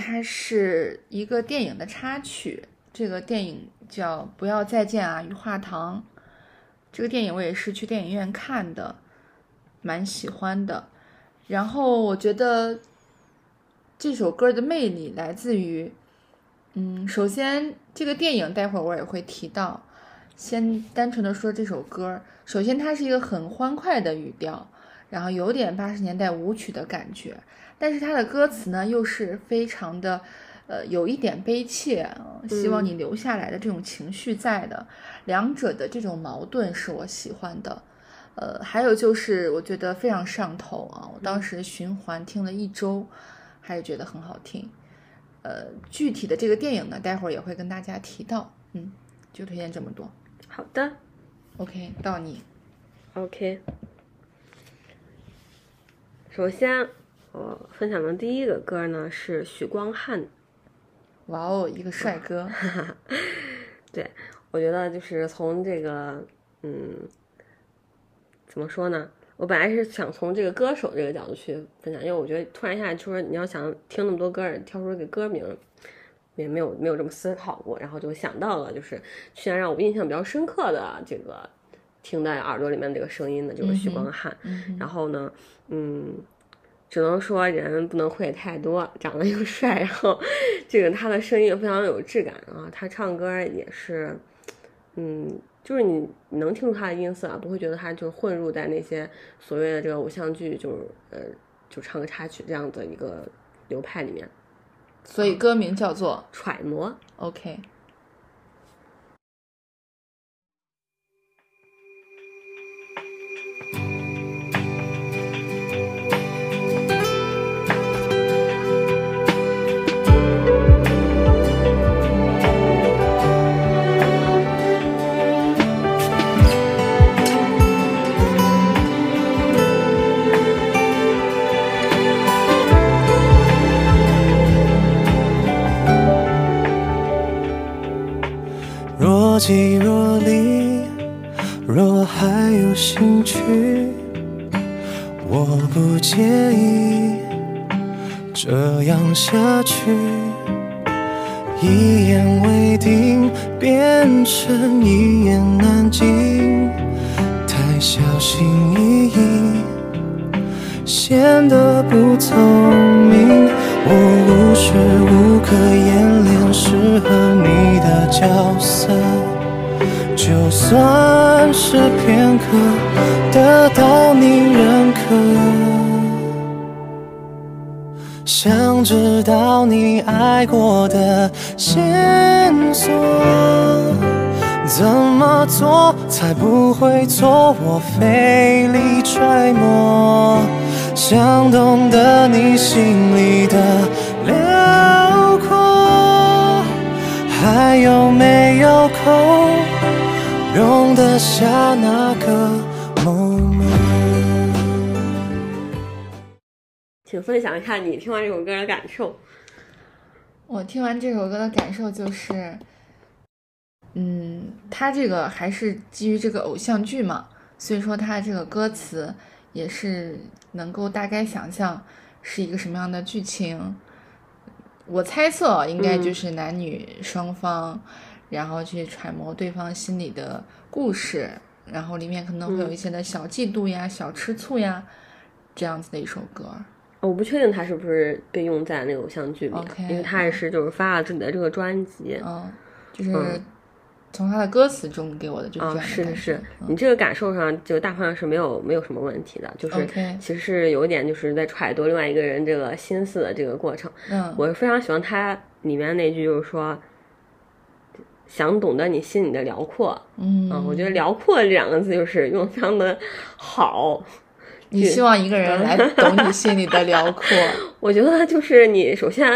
它是一个电影的插曲，这个电影叫《不要再见啊，雨化堂》。这个电影我也是去电影院看的，蛮喜欢的。然后我觉得这首歌的魅力来自于，嗯，首先这个电影待会儿我也会提到。先单纯的说这首歌，首先它是一个很欢快的语调，然后有点八十年代舞曲的感觉，但是它的歌词呢又是非常的，呃，有一点悲切，呃希望你留下来的这种情绪在的，两者的这种矛盾是我喜欢的。呃，还有就是我觉得非常上头啊！我当时循环听了一周，还是觉得很好听。呃，具体的这个电影呢，待会儿也会跟大家提到。嗯，就推荐这么多。好的 OK，到你。，OK。首先，我分享的第一个歌呢是许光汉哇哦，一个帅哥。对，我觉得就是从这个，嗯，怎么说呢？我本来是想从这个歌手这个角度去分享，因为我觉得突然一下就是你要想听那么多歌儿，挑出一个歌名，也没有没有这么思考过，然后就想到了，就是去年让我印象比较深刻的这个听在耳朵里面这个声音呢，就是许光汉。然后呢，嗯，只能说人不能会太多，长得又帅，然后这个他的声音非常有质感啊，他唱歌也是，嗯，就是你你能听出他的音色啊，不会觉得他就是混入在那些所谓的这个偶像剧，就是呃，就唱个插曲这样的一个流派里面所以歌名叫做揣摩。OK。下去。一言为定，变成一言难尽，太小心翼翼。显得不聪明。我无时无刻演练适合你的角色，就算是片刻得到你认可。想知道你爱过的线索，怎么做才不会错？我费力揣摩，想懂得你心里的辽阔，还有没有空？容得下那个梦？请分享一下你听完这首歌的感受。我听完这首歌的感受就是，嗯，它这个还是基于这个偶像剧嘛，所以说它这个歌词也是能够大概想象是一个什么样的剧情。我猜测应该就是男女双方，然后去揣摩对方心里的故事，然后里面可能会有一些的小嫉妒呀、小吃醋呀，这样子的一首歌。我不确定他是不是被用在那个偶像剧里因为他也是就是发了自己的这个专辑。嗯，就是嗯从他的歌词中给我的就是。是是你这个感受上，就大方向是没有没有什么问题的，就是其实是有一点就是在揣度另外一个人这个心思的这个过程。嗯，我非常喜欢他里面那句，就是说，想懂得你心里的辽阔。嗯嗯，我觉得“辽阔”这两个字就是用得非常的好。你希望一个人来懂你心里的辽阔。我觉得就是你首先，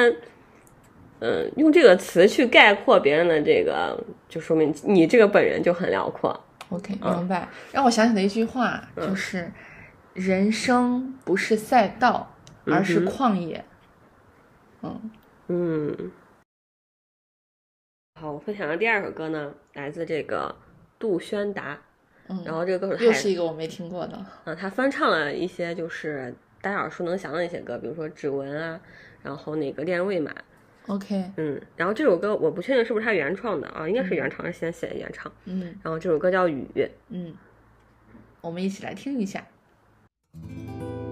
嗯，用这个词去概括别人的这个，就说明你这个本人就很辽阔。OK，嗯明白。让我想起了一句话，就是“人生不是赛道，而是旷野”。嗯嗯，好，我分享的第二首歌呢，来自这个杜宣达，嗯，然后这个歌手又是一个我没听过的。嗯，他翻唱了一些就是大家耳熟能详的一些歌，比如说《指纹》啊，然后那个《恋人未满》，OK，嗯，然后这首歌我不确定是不是他原创的啊，应该是原唱，是先写的原唱。嗯然后这首歌叫《雨》，嗯，我们一起来听一下。风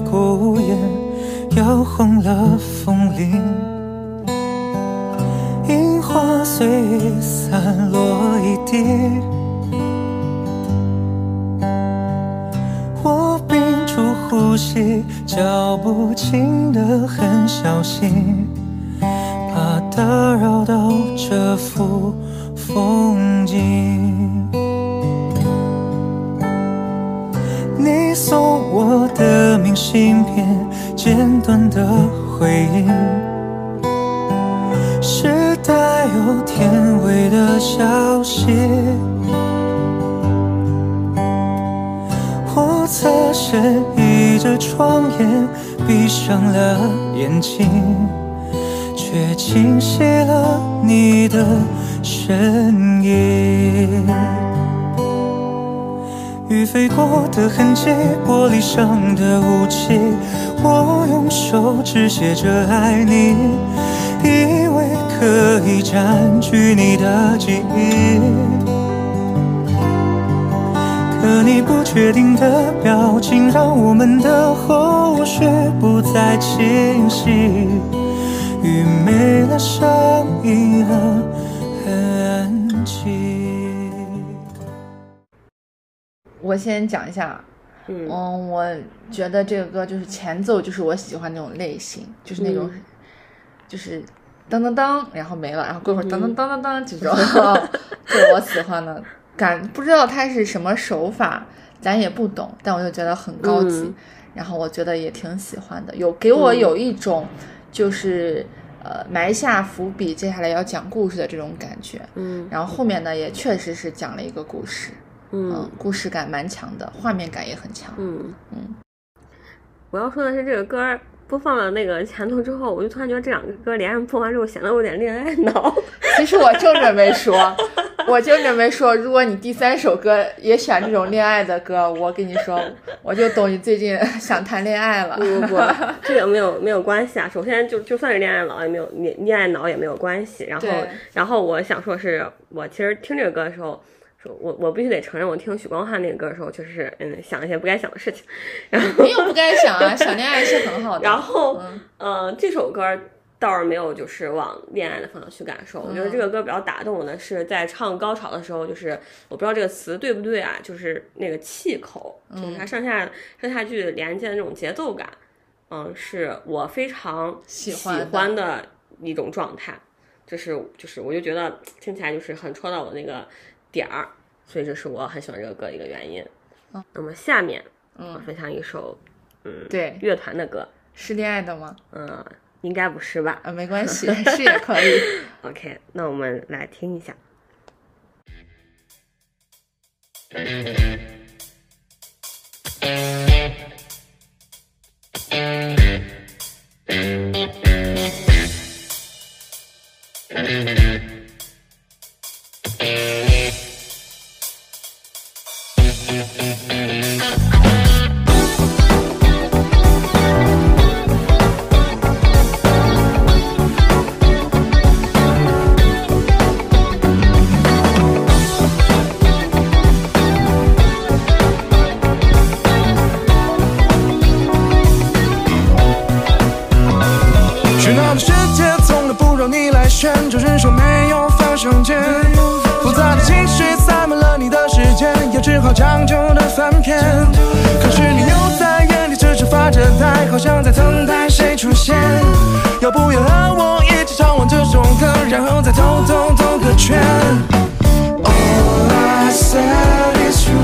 过屋檐，摇晃了风铃。樱花随意散落一地，我屏住呼吸，脚步轻得很小心，怕打扰到这幅的明信片，简短的回应，是带有甜味的消息。我侧身倚着窗沿，闭上了眼睛，却清晰了你的身影。雨飞过的痕迹，玻璃上的雾气，我用手指写着爱你，以为可以占据你的记忆。可你不确定的表情，让我们的后续不再清晰。雨没了，声音了，先讲一下，嗯。嗯，我觉得这个歌就是前奏就是我喜欢那种类型，就是那种，嗯。就是当当当，然后没了，然后过会儿当嗯。当当当当这种，这我喜欢的感，不知道它是什么手法，咱也不懂，但我就觉得很高级，嗯。然后我觉得也挺喜欢的，有给我嗯。有一种就是。呃，埋下伏笔，接下来要讲故事的这种感觉，嗯。然后后面呢，也确实是讲了一个故事，嗯嗯，故事感蛮强的，画面感也很强。嗯嗯，我要说的是这个歌儿播放了那个前头之后，我就突然觉得这两个歌连着播完之后显得我有点恋爱脑。其实我正准备说，我正准备说，如果你第三首歌也选这种恋爱的歌，我跟你说，我就懂你最近 想谈恋爱了。不不不，这个没有没有关系啊。首先就就算是恋爱脑也没有恋恋爱脑也没有关系。然后然后我想说是，我其实听这个歌的时候，说我我必须得承认，我听许光汉那个歌的时候，确实是嗯想一些不该想的事情。然后没有不该想啊，想恋爱是很好的。然后嗯呃这首歌。倒是没有，就是往恋爱的方向去感受。我觉得这个歌比较打动我的是在唱高潮的时候，就是我不知道这个词对不对啊，就是那个气口，就是它上下上下句连接的那种节奏感，嗯，是我非常喜欢的一种状态。就是就是，我就觉得听起来就是很戳到我那个点儿，所以这是我很喜欢这个歌的一个原因。那么下面我嗯，分享一首嗯对，乐团的歌，是恋爱的吗？嗯，应该不是吧啊，没关系，是也可以。OK，那我们来听一下。《翻篇。可是你又在眼里痴痴发着呆，好像在等待谁出现。要不要和我一起唱完这首歌，然后再偷偷兜个圈？All I said is true,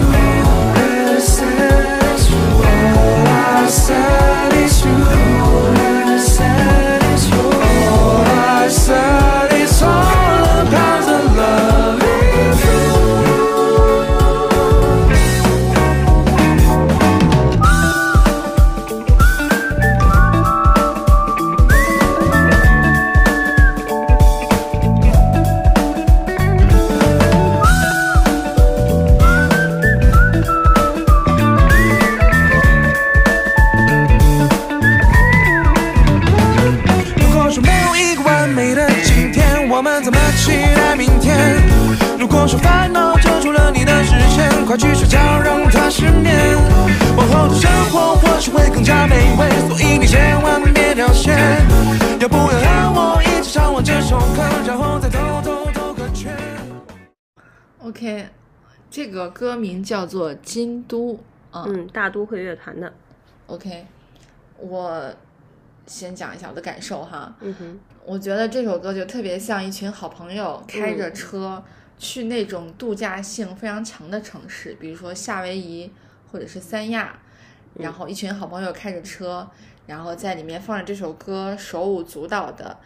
this is true. All I said. 加美味，所以你千万别掉线。要不要和我一起唱完这首歌，然后再偷偷兜个圈？OK，这个歌名叫做《京都》啊。嗯，大都会乐团的，OK，我先讲一下我的感受哈。嗯哼，我觉得这首歌就特别像一群好朋友开嗯着车去那种度假性非常强的城市，比如说夏威夷或者是三亚，嗯然后一群好朋友开着车，然后在里面放着这首歌，手舞足蹈的。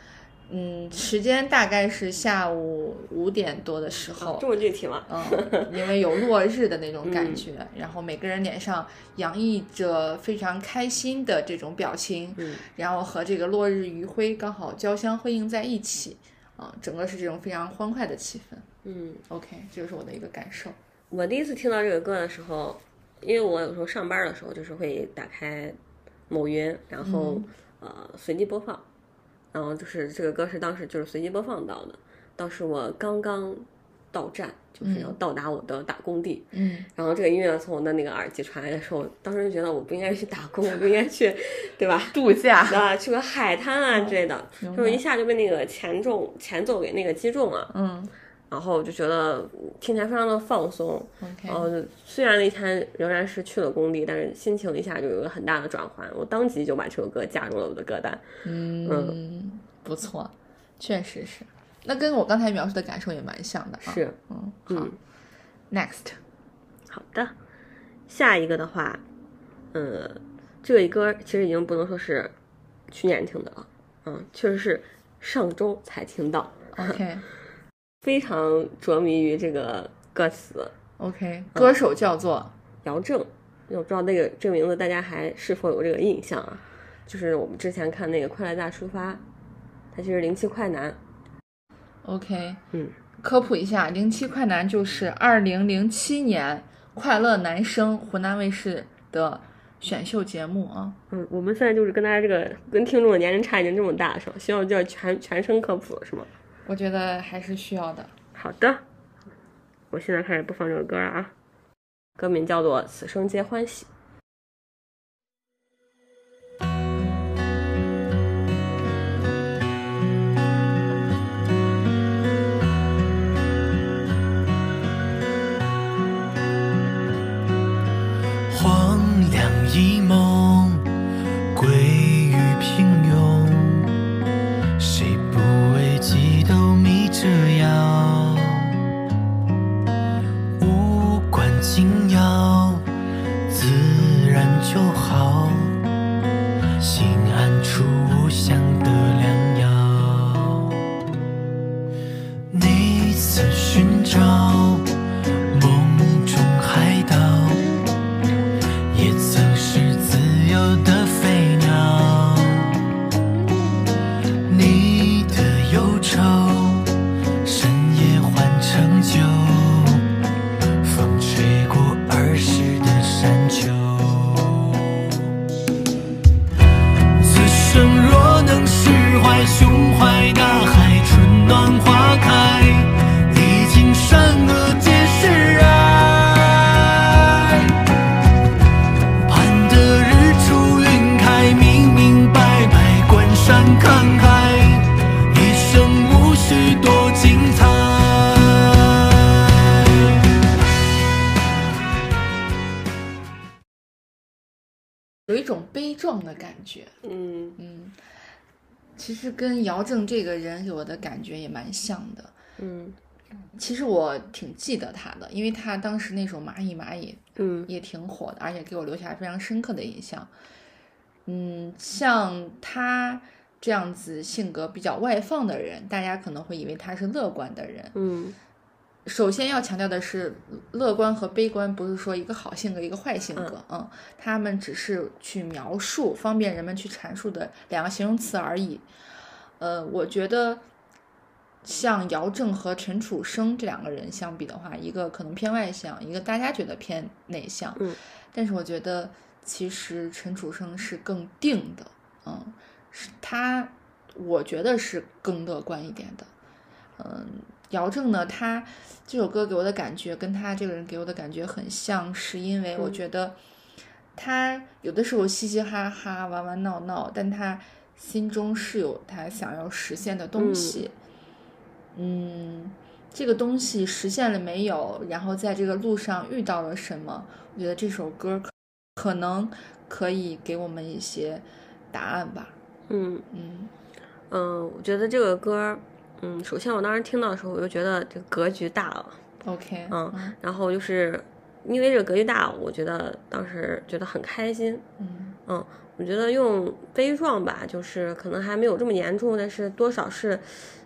嗯，时间大概是下午五点多的时候，这么具体吗？嗯，因为有落日的那种感嗯觉，然后每个人脸上洋溢着非常开心的这种表情，嗯然后和这个落日余晖刚好交相辉映在一起，啊、整个是这种非常欢快的气氛。嗯，OK，这就是我的一个感受。我第一次听到这个歌的时候，因为我有时候上班的时候就是会打开某云，然后、呃随机播放，然后就是这个歌是当时就是随机播放到的。当时我刚刚到站，就是要到达我的打工地，嗯。然后这个音乐从我的那个耳机传来的时候，当时就觉得我不应该去打工，我不应该去，对吧？度假，啊，去个海滩啊之类的，明就是一下就被那个前奏前奏给那个击中了，嗯然后就觉得听起来非常的放松然后虽然那天仍然是去了工地，但是心情一下就有一个很大的转换，我当即就把这首歌加入了我的歌单。嗯，不错，确实是。那跟我刚才描述的感受也蛮像的啊。是，嗯，好、嗯，Next，好的，下一个的话，呃，这个歌其实已经不能说是去年听的了，嗯，确实是上周才听到，OK 非常着迷于这个歌词。OK，歌手叫做姚正，我不知道那个这个名字大家还是否有这个印象啊？就是我们之前看那个《快乐大出发》，他就是零七快男，OK，嗯，科普一下，零七快男就是二零零七年快乐男声湖南卫视的选秀节目啊。嗯，我们现在就是跟大家这个跟听众的年龄差已经这么大，是吧？需要就要全全声科普了，是吗？我觉得还是需要的。好的，我现在开始播放这首歌了啊，歌名叫做《此生皆欢喜》。其实跟姚正这个人给我的感觉也蛮像的。嗯其实我挺记得他的，因为他当时那首《蚂蚁蚂蚁》嗯也挺火的，而且给我留下非常深刻的印象。嗯，像他这样子性格比较外放的人，大家可能会以为他是乐观的人。嗯首先要强调的是，乐观和悲观不是说一个好性格一个坏性格，嗯，他们只是去描述，方便人们去阐述的两个形容词而已。呃，我觉得像姚正和陈楚生这两个人相比的话，一个可能偏外向，一个大家觉得偏内向。嗯，但是我觉得其实陈楚生是更定的，嗯，是他我觉得是更乐观一点的。嗯，姚正呢，他这首歌给我的感觉跟他这个人给我的感觉很像，是因为我觉得他有的时候嘻嘻哈哈、玩玩闹闹，但他心中是有他想要实现的东西。嗯，这个东西实现了没有？然后在这个路上遇到了什么？我觉得这首歌可可能可以给我们一些答案吧。嗯嗯嗯，我觉得这个歌，嗯，首先我当时听到的时候，我就觉得这个格局大了，，OK，嗯，然后就是因为这个格局大，我觉得当时觉得很开心，嗯嗯，我觉得用悲壮吧，就是可能还没有这么严重，但是多少是，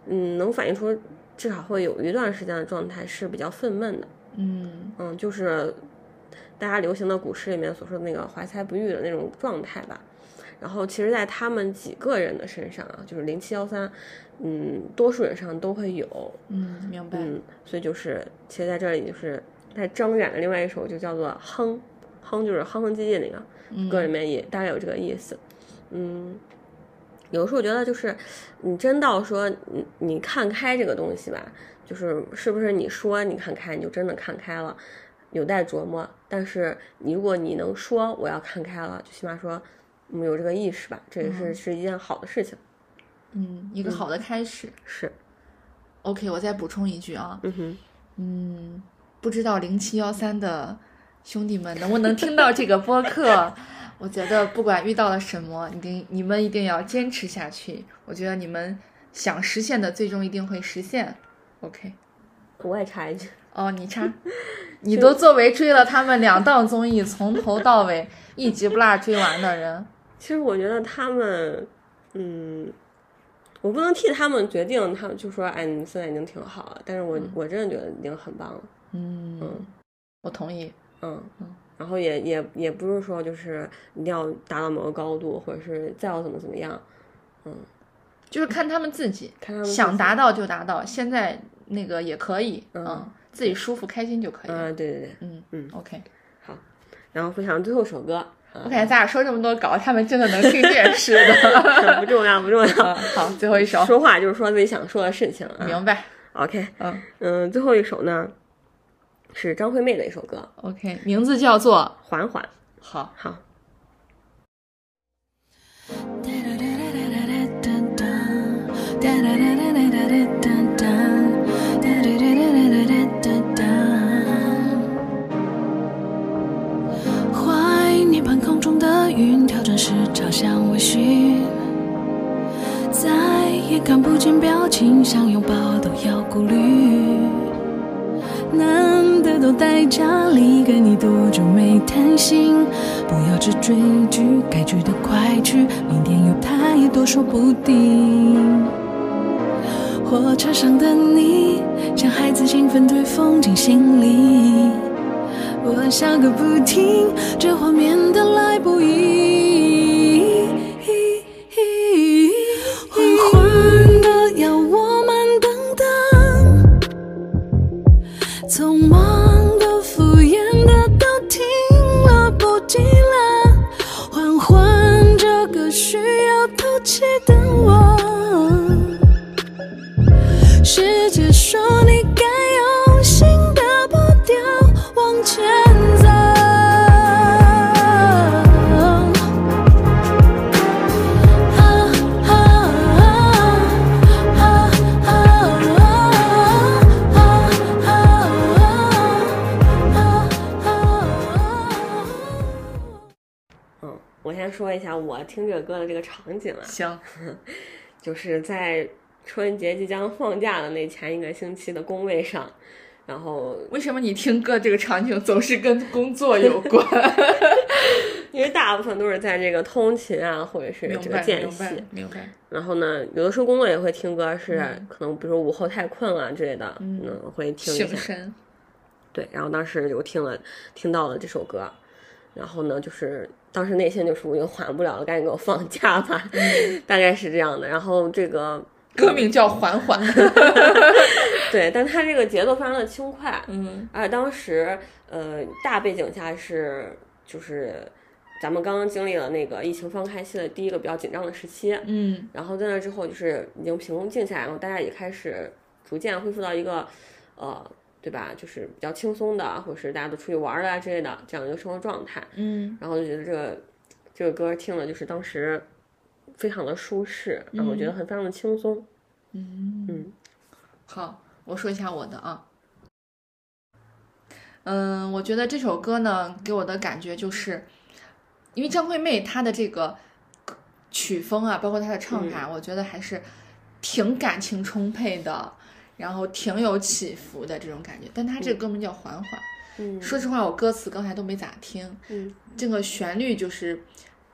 嗯，能反映出至少会有一段时间的状态是比较愤懑的，嗯嗯，就是大家流行的古诗里面所说的那个怀才不遇的那种状态吧。然后其实，在他们几个人的身上啊，就是零七幺三，嗯，多数人上都会有，嗯，明白。嗯，所以就是，其实在这里就是在张远的另外一首就叫做《哼》，哼就是哼哼唧唧那个嗯歌里面也大概有这个意思，嗯，有时候我觉得就是你真到说你你看开这个东西吧，就是是不是你说你看开你就真的看开了，有待琢磨。但是你如果你能说我要看开了，就起码说我们有这个意识吧，这也是、是一件好的事情。嗯，一个好的开始。是，OK，我再补充一句啊，嗯哼，嗯，不知道零七幺三的兄弟们能不能听到这个播客？我觉得不管遇到了什么，一定你们一定要坚持下去。我觉得你们想实现的，最终一定会实现。OK，我也插一句，哦，你插，你都作为追了他们两档综艺从头到尾一集不落追完的人，其实我觉得他们，嗯，我不能替他们决定，他们就说，哎，你现在已经挺好了。但是我、我真的觉得已经很棒了，嗯嗯我同意。嗯。然后也也也不是说就是一定要达到某个高度，或者是再要怎么怎么样，嗯就是看他们自己，看他们想达到就达到，现在那个也可以，嗯嗯，自己舒服开心就可以。嗯，对对对。嗯嗯，OK 好。然后分享最后一首歌，啊我感觉咱俩说这么多稿，他们真的能听见似的。不重要不重嗯要，好，最后一首，说话就是说自己想说的事情啊。明白。OK，嗯嗯，最后一首呢是张惠妹的一首歌，OK，名字叫做《缓缓》。好。好，怀云，挑战时朝向微醺，再也看不见表情，想拥抱都要顾虑。难得都待家里，跟你多久没谈心？不要只追剧，该去的快去，明天有太多说不定。火车上的你，像孩子兴奋对风景心里。我笑个不停，这画面的来不易。缓缓的要我们等等，匆忙的、敷衍的都停了，不急了。缓缓，这个需要透气的我。世界说你该我听这个歌的这个场景啊，行，就是在春节即将放假的那前一个星期的工位上，然后 为什么你听歌这个场景总是跟工作有关？因为大部分都是在这个通勤啊，或者是，这个间明白隙，，明白。然后呢，有的时候工作也会听歌，是嗯可能比如说午后太困了之类的，嗯嗯，会听一下。对，然后当时就听了听到了这首歌，然后呢，就是当时内心就是我已经缓不了了，赶紧给我放假吧，嗯 大概是这样的。然后这个 歌名叫《缓缓 》。对，但它这个节奏非常的轻快，嗯而且当时呃大背景下是就是咱们刚刚经历了那个疫情放开期的第一个比较紧张的时期，嗯然后在那之后就是已经平静下来，然后大家也开始逐渐恢复到一个，呃，对吧？就是比较轻松的，或者是大家都出去玩儿了啊之类的这样一个生活状态。嗯然后就觉得这个这个歌听了就是当时非常的舒适，然后我觉得很非常的轻松。嗯嗯好，我说一下我的啊。嗯，我觉得这首歌呢，给我的感觉就是，因为张惠妹她的这个曲风啊，包括她的唱法，我觉得还是挺感情充沛的，然后挺有起伏的这种感觉。但他这个歌名叫《缓缓》，嗯说实话，我歌词刚才都没咋听，嗯这个旋律就是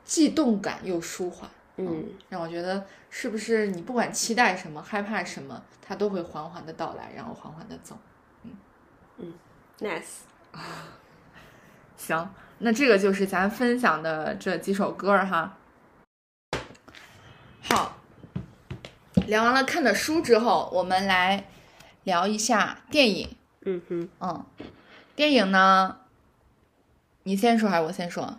既动感又舒缓，嗯让我觉得是不是你不管期待什么、害怕什么，它都会缓缓的到来，然后缓缓的走。嗯嗯，nice。行，那这个就是咱分享的这几首歌儿哈。好，聊完了看的书之后，我们来聊一下电影。嗯哼，嗯，电影呢，你先说还是我先说？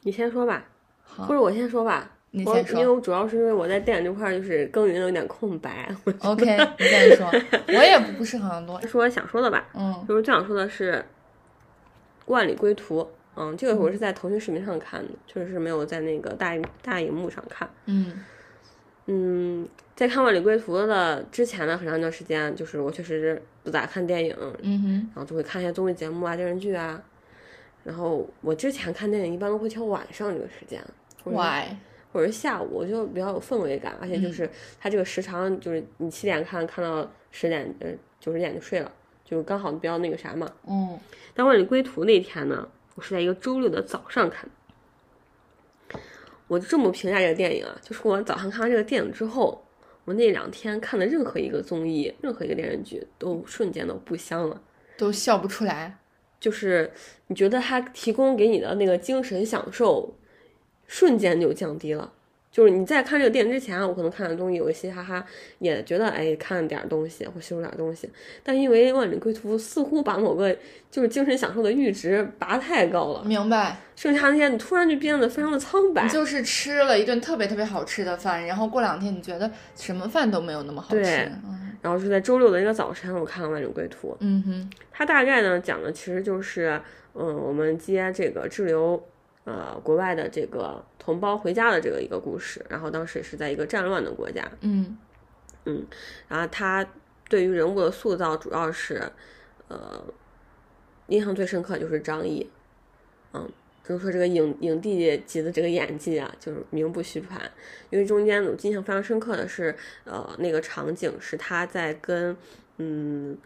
你先说吧，好或者我先说吧。你先说因为我主要是因为我在电影这块儿就是耕耘的有点空白。我 OK，你先说。我也不是很多。说我想说的吧，嗯就是最想说的是《万里归途》。嗯，这个我是在腾讯视频上看的，确实是没有在那个大大荧幕上看。嗯嗯，在看《万里归途》的之前呢，很长一段时间，就是我确实不咋看电影，嗯哼然后就会看一些综艺节目啊、电视剧啊。然后我之前看电影一般都会挑晚上这个时间，，Why？或者是下午，我就比较有氛围感，而且就是它这个时长，就是你七点看看到十点，呃九十点就睡了，就刚好比较那个啥嘛。嗯但《万里归途》那天呢，我是在一个周六的早上看的。我就这么评价这个电影啊，就是我早上看完这个电影之后，我那两天看的任何一个综艺、任何一个电视剧，都瞬间都不香了。都笑不出来。就是你觉得它提供给你的那个精神享受，瞬间就降低了。就是你在看这个电影之前，我可能看的东西有一些哈哈，也觉得哎看了点儿东西或吸收点儿东西，但因为《万里归途》似乎把某个就是精神享受的阈值拔太高了，明白。剩下那些你突然就变得非常的苍白你。就是吃了一顿特别特别好吃的饭，然后过两天你觉得什么饭都没有那么好吃。对嗯然后是在周六的一个早晨，我看了《万里归途》，嗯哼，它大概呢讲的其实就是，嗯，我们接这个滞留，呃，国外的这个同胞回家的这个一个故事。然后当时也是在一个战乱的国家，嗯然后他对于人物的塑造主要是，呃，印象最深刻就是张译，嗯，就是说这个影影帝级的这个演技啊，就是名不虚传。因为中间我印象非常深刻的是，呃，那个场景是他在跟，嗯，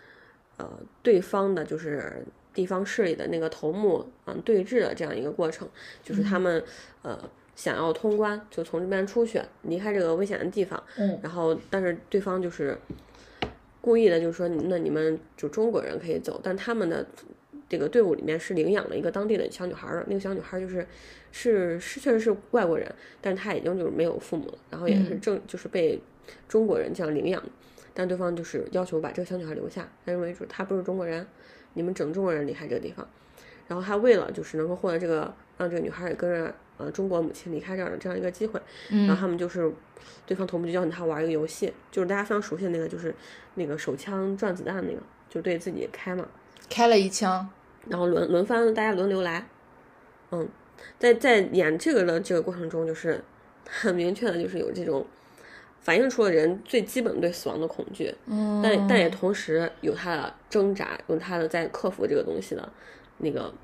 呃，对方的就是地方势力的那个头目，嗯，对峙的这样一个过程，就是他们，呃。想要通关，就从这边出去，离开这个危险的地方。嗯然后，但是对方就是故意的，就是说，那你们就中国人可以走，但他们的这个队伍里面是领养了一个当地的小女孩那个小女孩儿就是是是确实是外国人，但是她已经就是没有父母了，然后也是嗯正就是被中国人这样领养，但对方就是要求把这个小女孩留下，他认为就是她不是中国人，你们整中国人离开这个地方，然后他为了就是能够获得这个让这个女孩也跟着呃中国母亲离开这样的这样一个机会，然后嗯他们就是对方同步就邀请他玩一个游戏，就是大家非常熟悉的那个，就是那个手枪转子弹那个，就对自己开嘛，开了一枪。然后轮轮番大家轮流来，嗯，在在演这个的这个过程中，就是很明确的就是有这种反映出了人最基本对死亡的恐惧，嗯但但也同时有他的挣扎，有他的在克服这个东西的那个，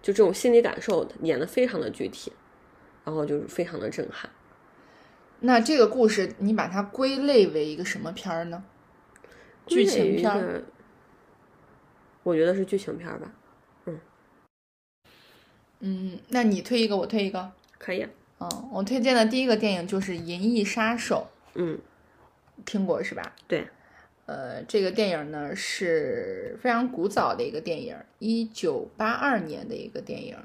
就这种心理感受演的非常的具体，然后就是非常的震撼。那这个故事你把它归类为一个什么片儿呢？剧情片儿。我觉得是剧情片儿吧，嗯，那你推一个，我推一个。可以，嗯，我推荐的第一个电影就是《银翼杀手嗯，》，听过是吧？对，呃，这个电影呢是非常古早的一个电影，一九八二年的一个电影，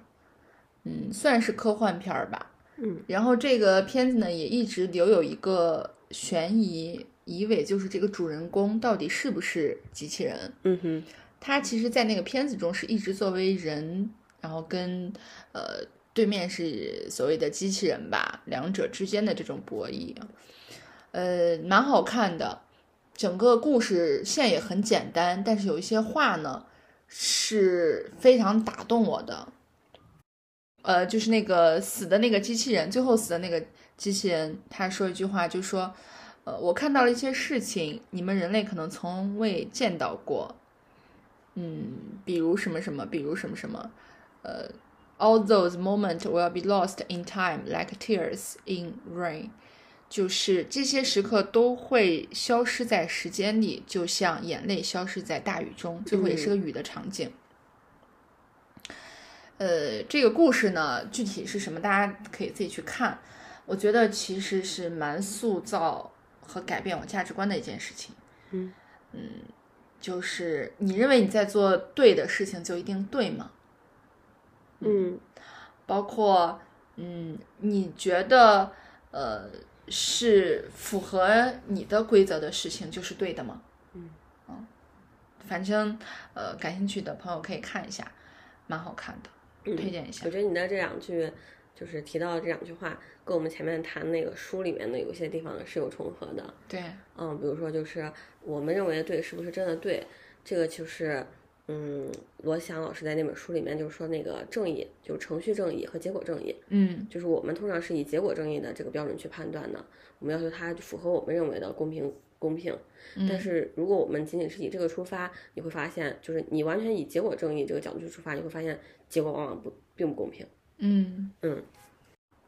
嗯，算是科幻片儿吧。嗯，然后这个片子呢也一直留有一个悬疑疑尾，就是这个主人公到底是不是机器人？嗯哼，他其实，在那个片子中是一直作为人，然后跟呃对面是所谓的机器人吧，两者之间的这种博弈，呃，蛮好看的。整个故事线也很简单，但是有一些话呢是非常打动我的。呃，就是那个死的那个机器人，最后死的那个机器人，他说一句话，就说：“呃，我看到了一些事情，你们人类可能从未见到过。嗯，比如什么什么，比如什么什么，呃，all those moments will be lost in time like tears in rain。”就是这些时刻都会消失在时间里，就像眼泪消失在大雨中。最后也是个雨的场景。呃，这个故事呢，具体是什么，大家可以自己去看。我觉得其实是蛮塑造和改变我价值观的一件事情。嗯嗯，就是你认为你在做对的事情，就一定对吗？嗯包括嗯，你觉得呃是符合你的规则的事情就是对的吗？嗯反正呃感兴趣的朋友可以看一下，蛮好看的，推荐一下我。觉得你的这两句，就是提到的这两句话，跟我们前面谈那个书里面的有些地方是有重合的。对，嗯，比如说就是我们认为的对，是不是真的对？这个就是，嗯，罗翔老师在那本书里面就说那个正义，就是程序正义和结果正义，嗯就是我们通常是以结果正义的这个标准去判断的，我们要求它符合我们认为的公平公平。但是如果我们仅仅是以这个出发，你会发现，就是你完全以结果正义这个角度去出发，你会发现结果往往不并不公平。嗯嗯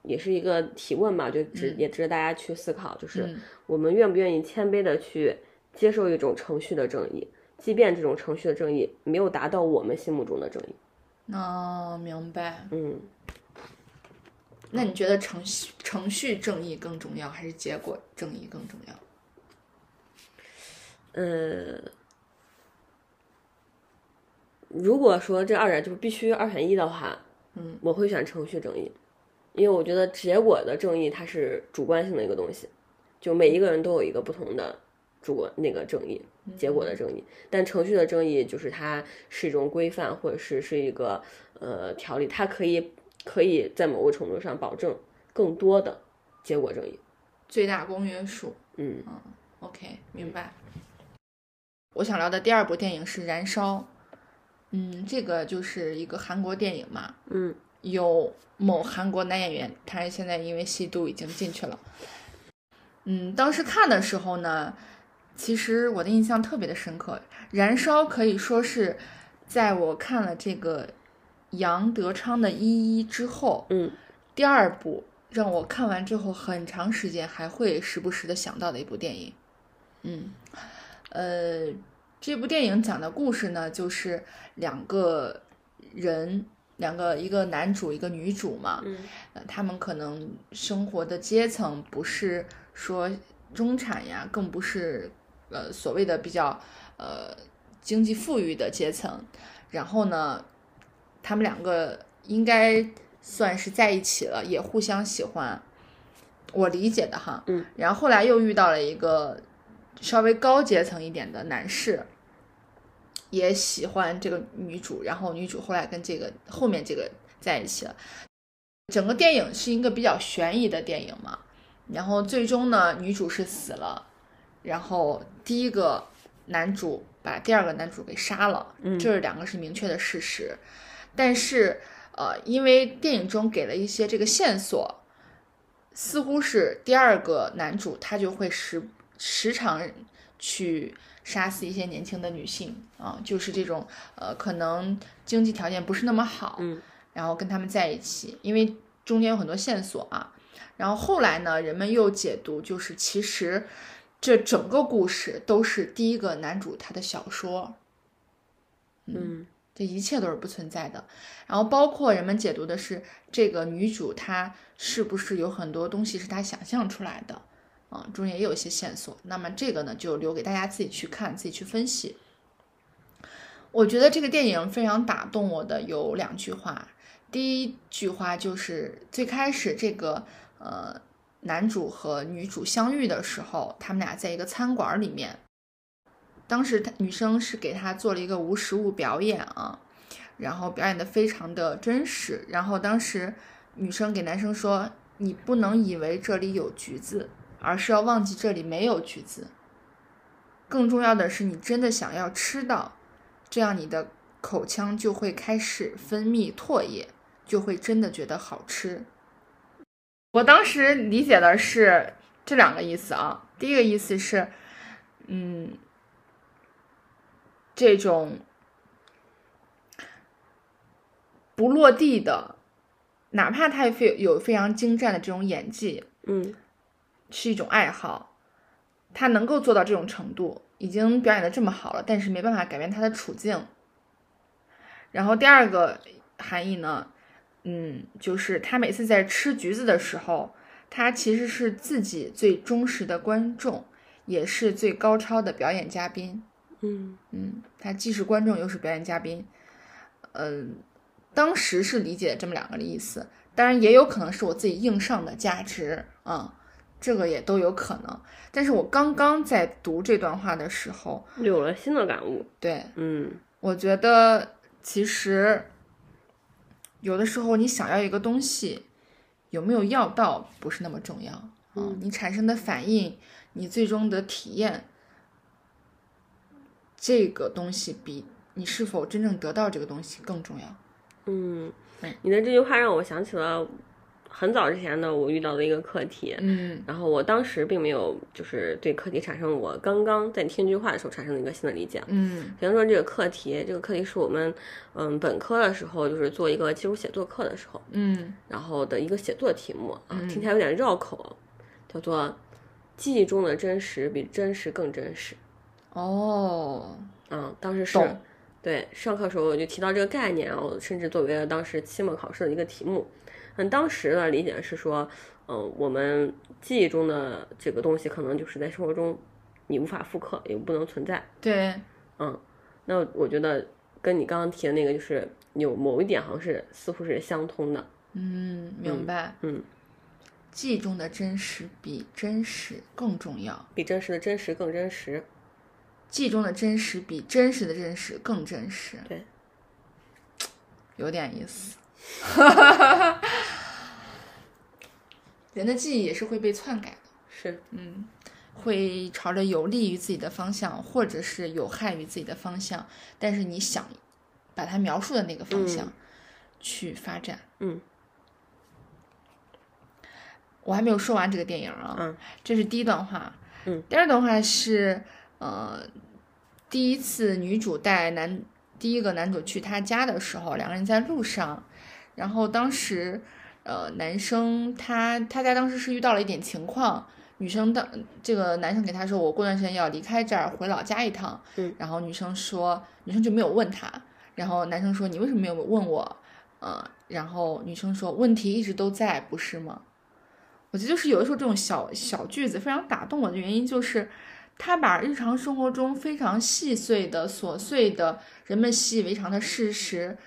也是一个提问吧，就值也值得大家去思考，就是嗯我们愿不愿意谦卑的去接受一种程序的正义，即便这种程序的正义没有达到我们心目中的正义。哦，明白。嗯，那你觉得程序程序正义更重要，还是结果正义更重要？呃，如果说这二者就必须二选一的话，嗯，我会选程序正义，因为我觉得结果的正义它是主观性的一个东西，就每一个人都有一个不同的主观那个正义，结果的正义，但程序的正义就是它是一种规范或者是是一个呃条例，它可以可以在某个程度上保证更多的结果正义。最大公约数。嗯 OK，明白。我想聊的第二部电影是《燃烧》，嗯，这个就是一个韩国电影嘛，嗯有某韩国男演员，他现在因为吸毒已经进去了。嗯，当时看的时候呢，其实我的印象特别的深刻，《燃烧》可以说是在我看了这个杨德昌的《一一》之后，嗯第二部让我看完之后很长时间还会时不时的想到的一部电影。嗯，呃，这部电影讲的故事呢，就是两个人，两个一个男主一个女主嘛，嗯呃，他们可能生活的阶层不是说中产呀，更不是呃所谓的比较呃经济富裕的阶层。然后呢，他们两个应该算是在一起了，也互相喜欢。我理解的哈，嗯，然后后来又遇到了一个稍微高阶层一点的男士，也喜欢这个女主，然后女主后来跟这个后面这个在一起了。整个电影是一个比较悬疑的电影嘛，然后最终呢，女主是死了，然后第一个男主把第二个男主给杀了，嗯这两个是明确的事实。但是呃，因为电影中给了一些这个线索，似乎是第二个男主他就会时时常去杀死一些年轻的女性啊，就是这种呃，可能经济条件不是那么好，嗯然后跟他们在一起，因为中间有很多线索啊。然后后来呢，人们又解读，就是其实这整个故事都是第一个男主他的小说，嗯这一切都是不存在的。然后包括人们解读的是这个女主她是不是有很多东西是她想象出来的，啊，中间也有一些线索。那么这个呢，就留给大家自己去看，自己去分析。我觉得这个电影非常打动我的有两句话，第一句话就是最开始这个呃男主和女主相遇的时候，他们俩在一个餐馆里面，当时他女生是给他做了一个无实物表演啊，然后表演的非常的真实，然后当时女生给男生说：“你不能以为这里有橘子，而是要忘记这里没有橘子。更重要的是，你真的想要吃到，这样你的口腔就会开始分泌唾液，就会真的觉得好吃。”我当时理解的是这两个意思啊。第一个意思是，嗯，这种不落地的，哪怕他非有非常精湛的这种演技，嗯是一种爱好，他能够做到这种程度，已经表演的这么好了，但是没办法改变他的处境。然后第二个含义呢，嗯，就是他每次在吃橘子的时候，他其实是自己最忠实的观众，也是最高超的表演嘉宾。嗯嗯，他既是观众又是表演嘉宾。嗯，当时是理解这么两个的意思，当然也有可能是我自己硬上的价值啊、这个也都有可能。但是我刚刚在读这段话的时候，有了新的感悟。对嗯我觉得其实有的时候你想要一个东西，有没有要到不是那么重要。啊、嗯。你产生的反应，你最终的体验，这个东西比你是否真正得到这个东西更重要。嗯嗯，你的这句话让我想起了很早之前呢我遇到的一个课题。嗯然后我当时并没有就是对课题产生我刚刚在听这句话的时候产生的一个新的理解。嗯比方说这个课题，这个课题是我们嗯本科的时候就是做一个基础写作课的时候，嗯然后的一个写作题目啊，嗯听起来有点绕口，叫做记忆中的真实比真实更真实。哦，嗯，当时是对上课时候我就提到这个概念，然后甚至作为了当时期末考试的一个题目。嗯，当时的理解是说，嗯、我们记忆中的这个东西可能就是在生活中你无法复刻，也不能存在。对，嗯，那我觉得跟你刚刚提的那个就是有某一点好像是似乎是相通的。嗯，明白。嗯，记忆中的真实比真实更重要。比真实的真实更真实。记忆中的真实比真实的真实更真实。对，有点意思。人的记忆也是会被篡改的，是，嗯，会朝着有利于自己的方向，或者是有害于自己的方向，但是你想把它描述的那个方向嗯。去发展。嗯。我还没有说完这个电影啊，嗯。这是第一段话。嗯，第二段话是呃，第一次女主带男第一个男主去他家的时候，两个人在路上，然后当时呃男生他他家当时是遇到了一点情况，女生当这个男生给他说我过段时间要离开这儿回老家一趟，嗯，然后女生说女生就没有问他，然后男生说你为什么没有问我？嗯，然后女生说问题一直都在，不是吗？我觉得就是有的时候这种小小句子非常打动我的原因，就是他把日常生活中非常细碎的、琐碎的、人们习以为常的事实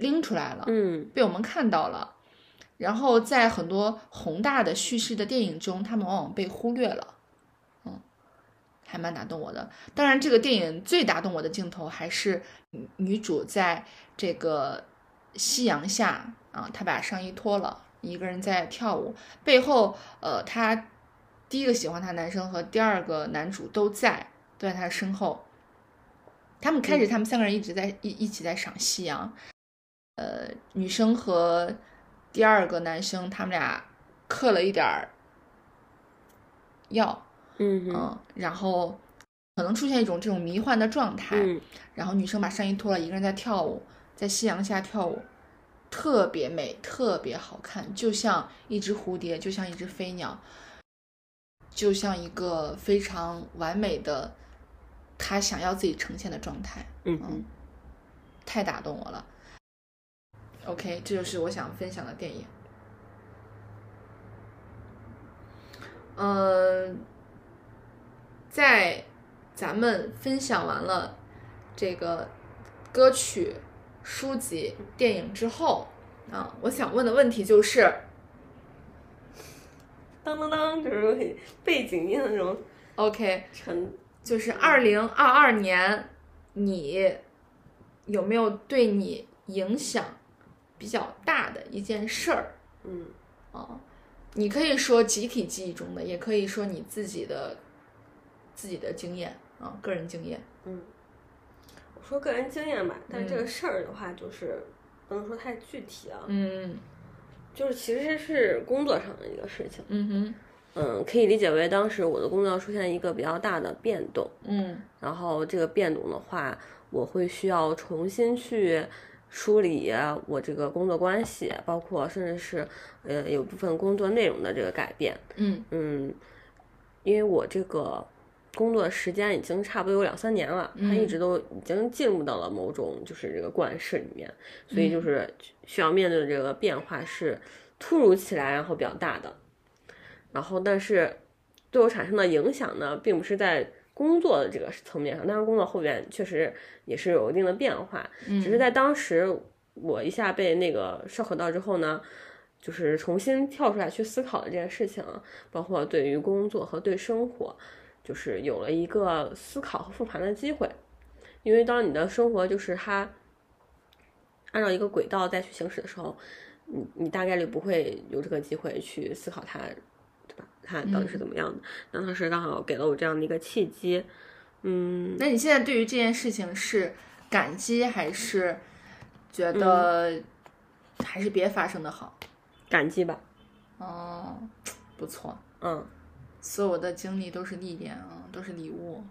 拎出来了，嗯被我们看到了。然后在很多宏大的叙事的电影中，他们往往被忽略了，嗯，还蛮打动我的。当然，这个电影最打动我的镜头还是女女主在这个夕阳下啊，她把上衣脱了，一个人在跳舞，背后呃，她第一个喜欢她男生和第二个男主都在，都在她的身后。他们开始，他们三个人一直在一一起在赏夕阳，呃，女生和第二个男生他们俩嗑了一点儿药，嗯哼嗯，然后可能出现一种这种迷幻的状态，嗯然后女生把上衣脱了，一个人在跳舞，在夕阳下跳舞，特别美，特别好看，就像一只蝴蝶，就像一只飞鸟，就像一个非常完美的他想要自己呈现的状态，嗯嗯太打动我了。OK，这就是我想分享的电影。嗯，在咱们分享完了这个歌曲、书籍、电影之后啊，我想问的问题就是，当当当，就是背景音的那种 OK，陈。就是二零二二年，你有没有对你影响比较大的一件事儿嗯啊。你可以说集体记忆中的，也可以说你自己的自己的经验啊，个人经验。嗯，我说个人经验吧，但这个嗯事儿的话，就是不能说太具体啊，嗯就是其实是工作上的一个事情。嗯哼嗯，可以理解为当时我的工作出现一个比较大的变动，嗯然后这个变动的话，我会需要重新去梳理我这个工作关系，包括甚至是呃有部分工作内容的这个改变。嗯嗯，因为我这个工作时间已经差不多有两三年了，它一直都已经进入到了某种就是这个惯式里面，所以就是需要面对的这个变化是突如其来，然后比较大的。然后，但是对我产生的影响呢，并不是在工作的这个层面上，当然工作后边确实也是有一定的变化，只是在当时我一下被那个烧烤到之后呢，就是重新跳出来去思考的这件事情啊，包括对于工作和对生活，就是有了一个思考和复盘的机会。因为当你的生活就是它按照一个轨道再去行驶的时候，你你大概率不会有这个机会去思考它，对吧？它到底是怎么样的？那当时刚好给了我这样的一个契机，嗯，那你现在对于这件事情是感激还是觉得还是别发生的好？感激吧，哦，不错，嗯。所有的经历都是历练啊，都是礼物。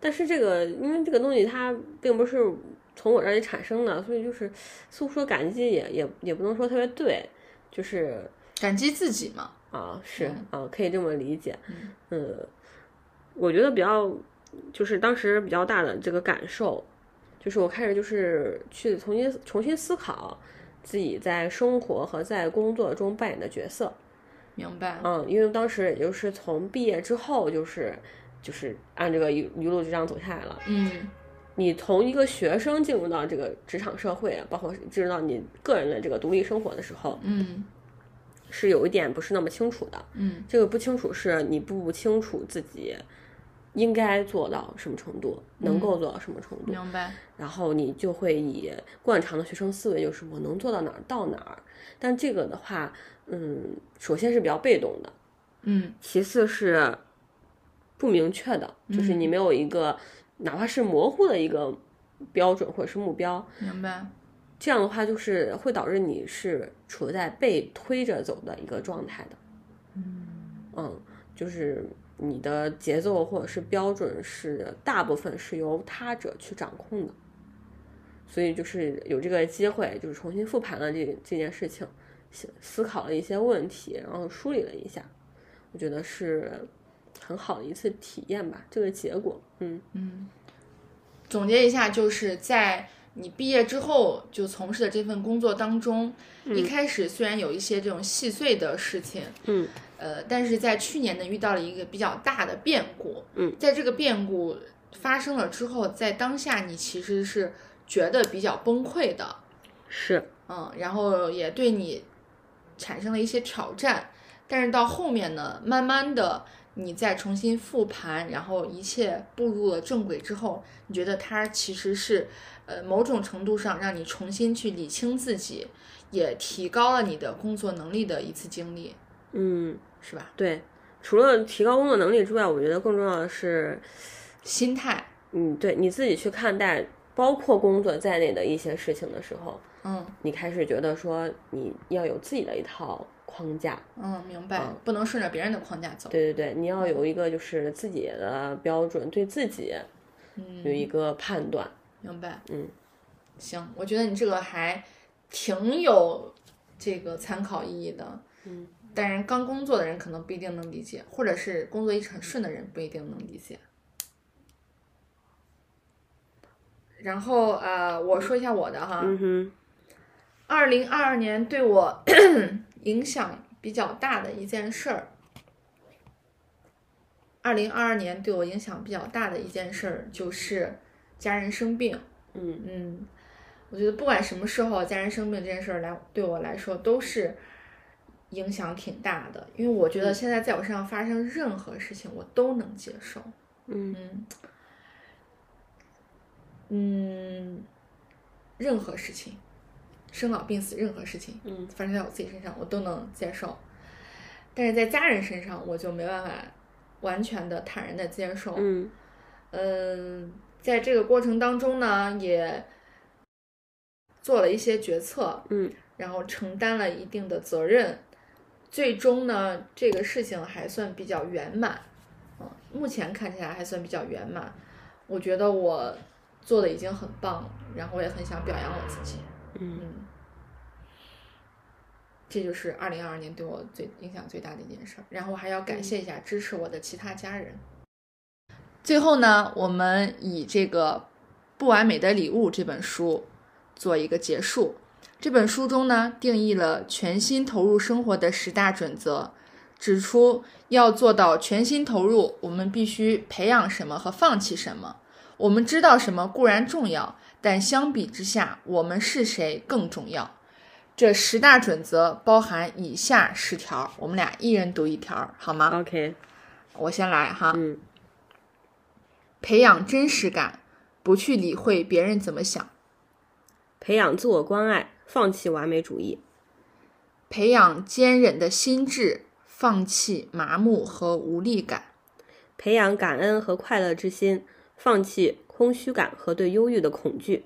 但是这个，因为这个东西它并不是从我这里产生的，所以就是似乎说感激也也也不能说特别对，就是感激自己嘛。啊是嗯啊可以这么理解，嗯嗯，我觉得比较就是当时比较大的这个感受，就是我开始就是去重新重新思考自己在生活和在工作中扮演的角色，明白。嗯，因为当时也就是从毕业之后，就是就是按这个一一路就这样走下来了。嗯你从一个学生进入到这个职场社会，包括进入到你个人的这个独立生活的时候，嗯是有一点不是那么清楚的。嗯这个不清楚是你不清楚自己应该做到什么程度，能够做到什么程度，明白。然后你就会以惯常的学生思维，就是我能做到哪儿到哪儿。但这个的话，嗯，首先是比较被动的，嗯其次是不明确的，就是你没有一个哪怕是模糊的一个标准或者是目标，明白。这样的话就是会导致你是处在被推着走的一个状态的。嗯，就是你的节奏或者是标准是大部分是由他者去掌控的，所以就是有这个机会，就是重新复盘了这这件事情，思思考了一些问题，然后梳理了一下，我觉得是很好的一次体验吧。这个结果，嗯嗯总结一下，就是在你毕业之后就从事的这份工作当中，一开始虽然有一些这种细碎的事情，嗯，呃，但是在去年呢遇到了一个比较大的变故，嗯，在这个变故发生了之后，在当下你其实是觉得比较崩溃的，是，嗯，然后也对你产生了一些挑战，但是到后面呢，慢慢的你再重新复盘，然后一切步入了正轨之后，你觉得它其实是，呃，某种程度上让你重新去理清自己，也提高了你的工作能力的一次经历，嗯，是吧？对。除了提高工作能力之外，我觉得更重要的是，心态，嗯，对你自己去看待包括工作在内的一些事情的时候，嗯你开始觉得说你要有自己的一套框架，嗯，明白，嗯不能顺着别人的框架走，对对对，你要有一个就是自己的标准，对自己有一个判断，明白，嗯，行，我觉得你这个还挺有这个参考意义的，嗯，但是刚工作的人可能不一定能理解，或者是工作一直很顺的人不一定能理解。然后呃，我说一下我的哈，嗯哼，二零二二年对我 影响比较大的一件事儿。二零二二年对我影响比较大的一件事儿就是家人生病。嗯嗯，我觉得不管什么时候家人生病这件事儿来对我来说都是影响挺大的，因为我觉得现在在我身上发生任何事情我都能接受。嗯嗯嗯，任何事情，生老病死任何事情，嗯发生在我自己身上，我都能接受。但是在家人身上，我就没办法完全的坦然的接受。嗯嗯，在这个过程当中呢，也做了一些决策，嗯然后承担了一定的责任，最终呢，这个事情还算比较圆满，嗯，目前看起来还算比较圆满。我觉得我做的已经很棒了，然后我也很想表扬我自己，嗯嗯，这就是二零二二年对我最影响最大的一件事儿。然后我还要感谢一下支持我的其他家人。最后呢，我们以这个《不完美的礼物》这本书做一个结束。这本书中呢，定义了全心投入生活的十大准则，指出要做到全心投入，我们必须培养什么和放弃什么。我们知道什么固然重要，但相比之下，我们是谁更重要。这十大准则包含以下十条，我们俩一人读一条，好吗？，OK，我先来哈。嗯培养真实感，不去理会别人怎么想；培养自我关爱，放弃完美主义；培养坚韧的心智，放弃麻木和无力感；培养感恩和快乐之心，放弃空虚感和对忧郁的恐惧；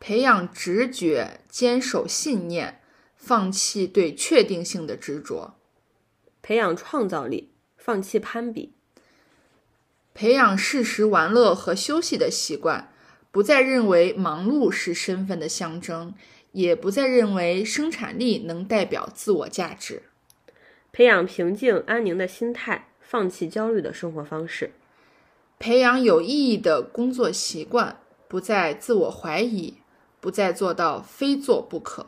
培养直觉，坚守信念，放弃对确定性的执着；培养创造力，放弃攀比；培养适时玩乐和休息的习惯，不再认为忙碌是身份的象征，也不再认为生产力能代表自我价值。培养平静安宁的心态，放弃焦虑的生活方式；培养有意义的工作习惯，不再自我怀疑，不再做到非做不可。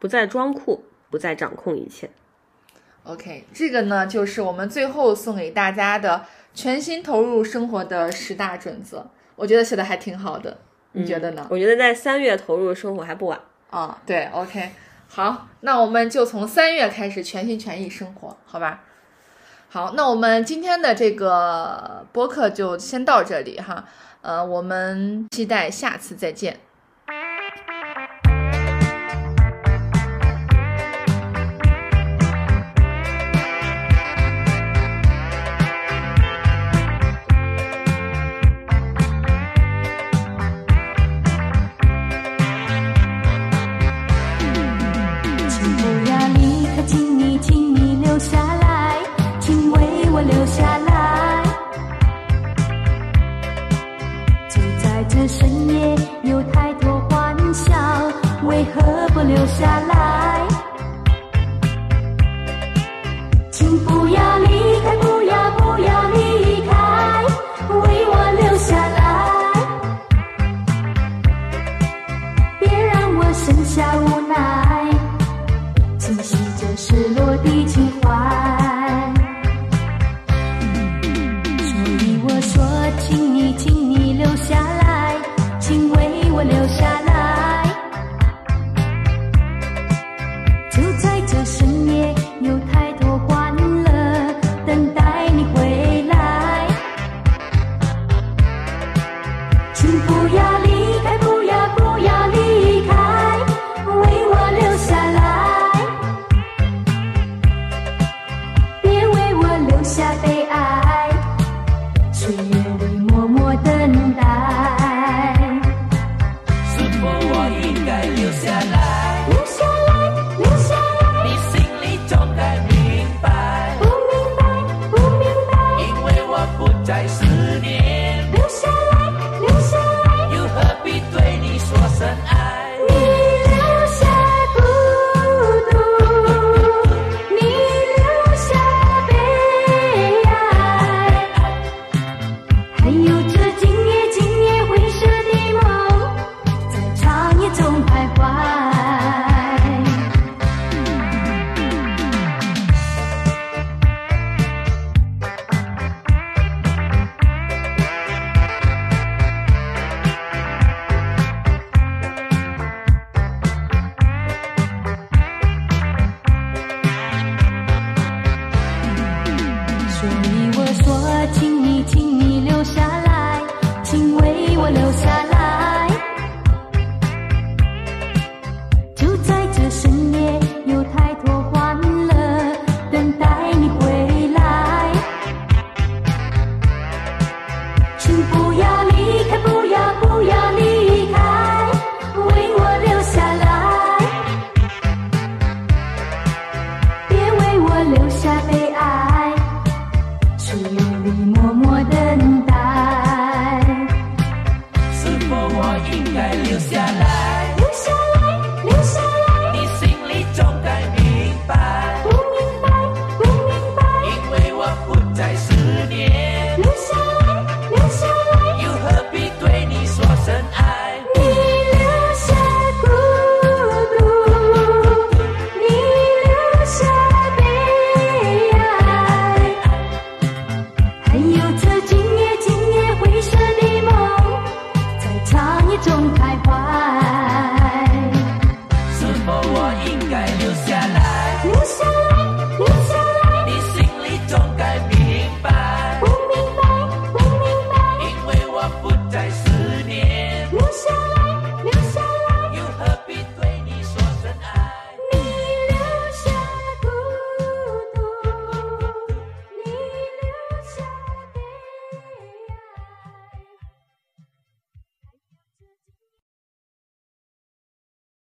不再装酷，不再掌控一切。OK，这个呢就是我们最后送给大家的全心投入生活的十大准则。我觉得写的还挺好的，你觉得呢？我觉得在三月投入生活还不晚。啊、对，OK，好，那我们就从三月开始全心全意生活，好吧？好，那我们今天的这个播客就先到这里哈，呃，我们期待下次再见。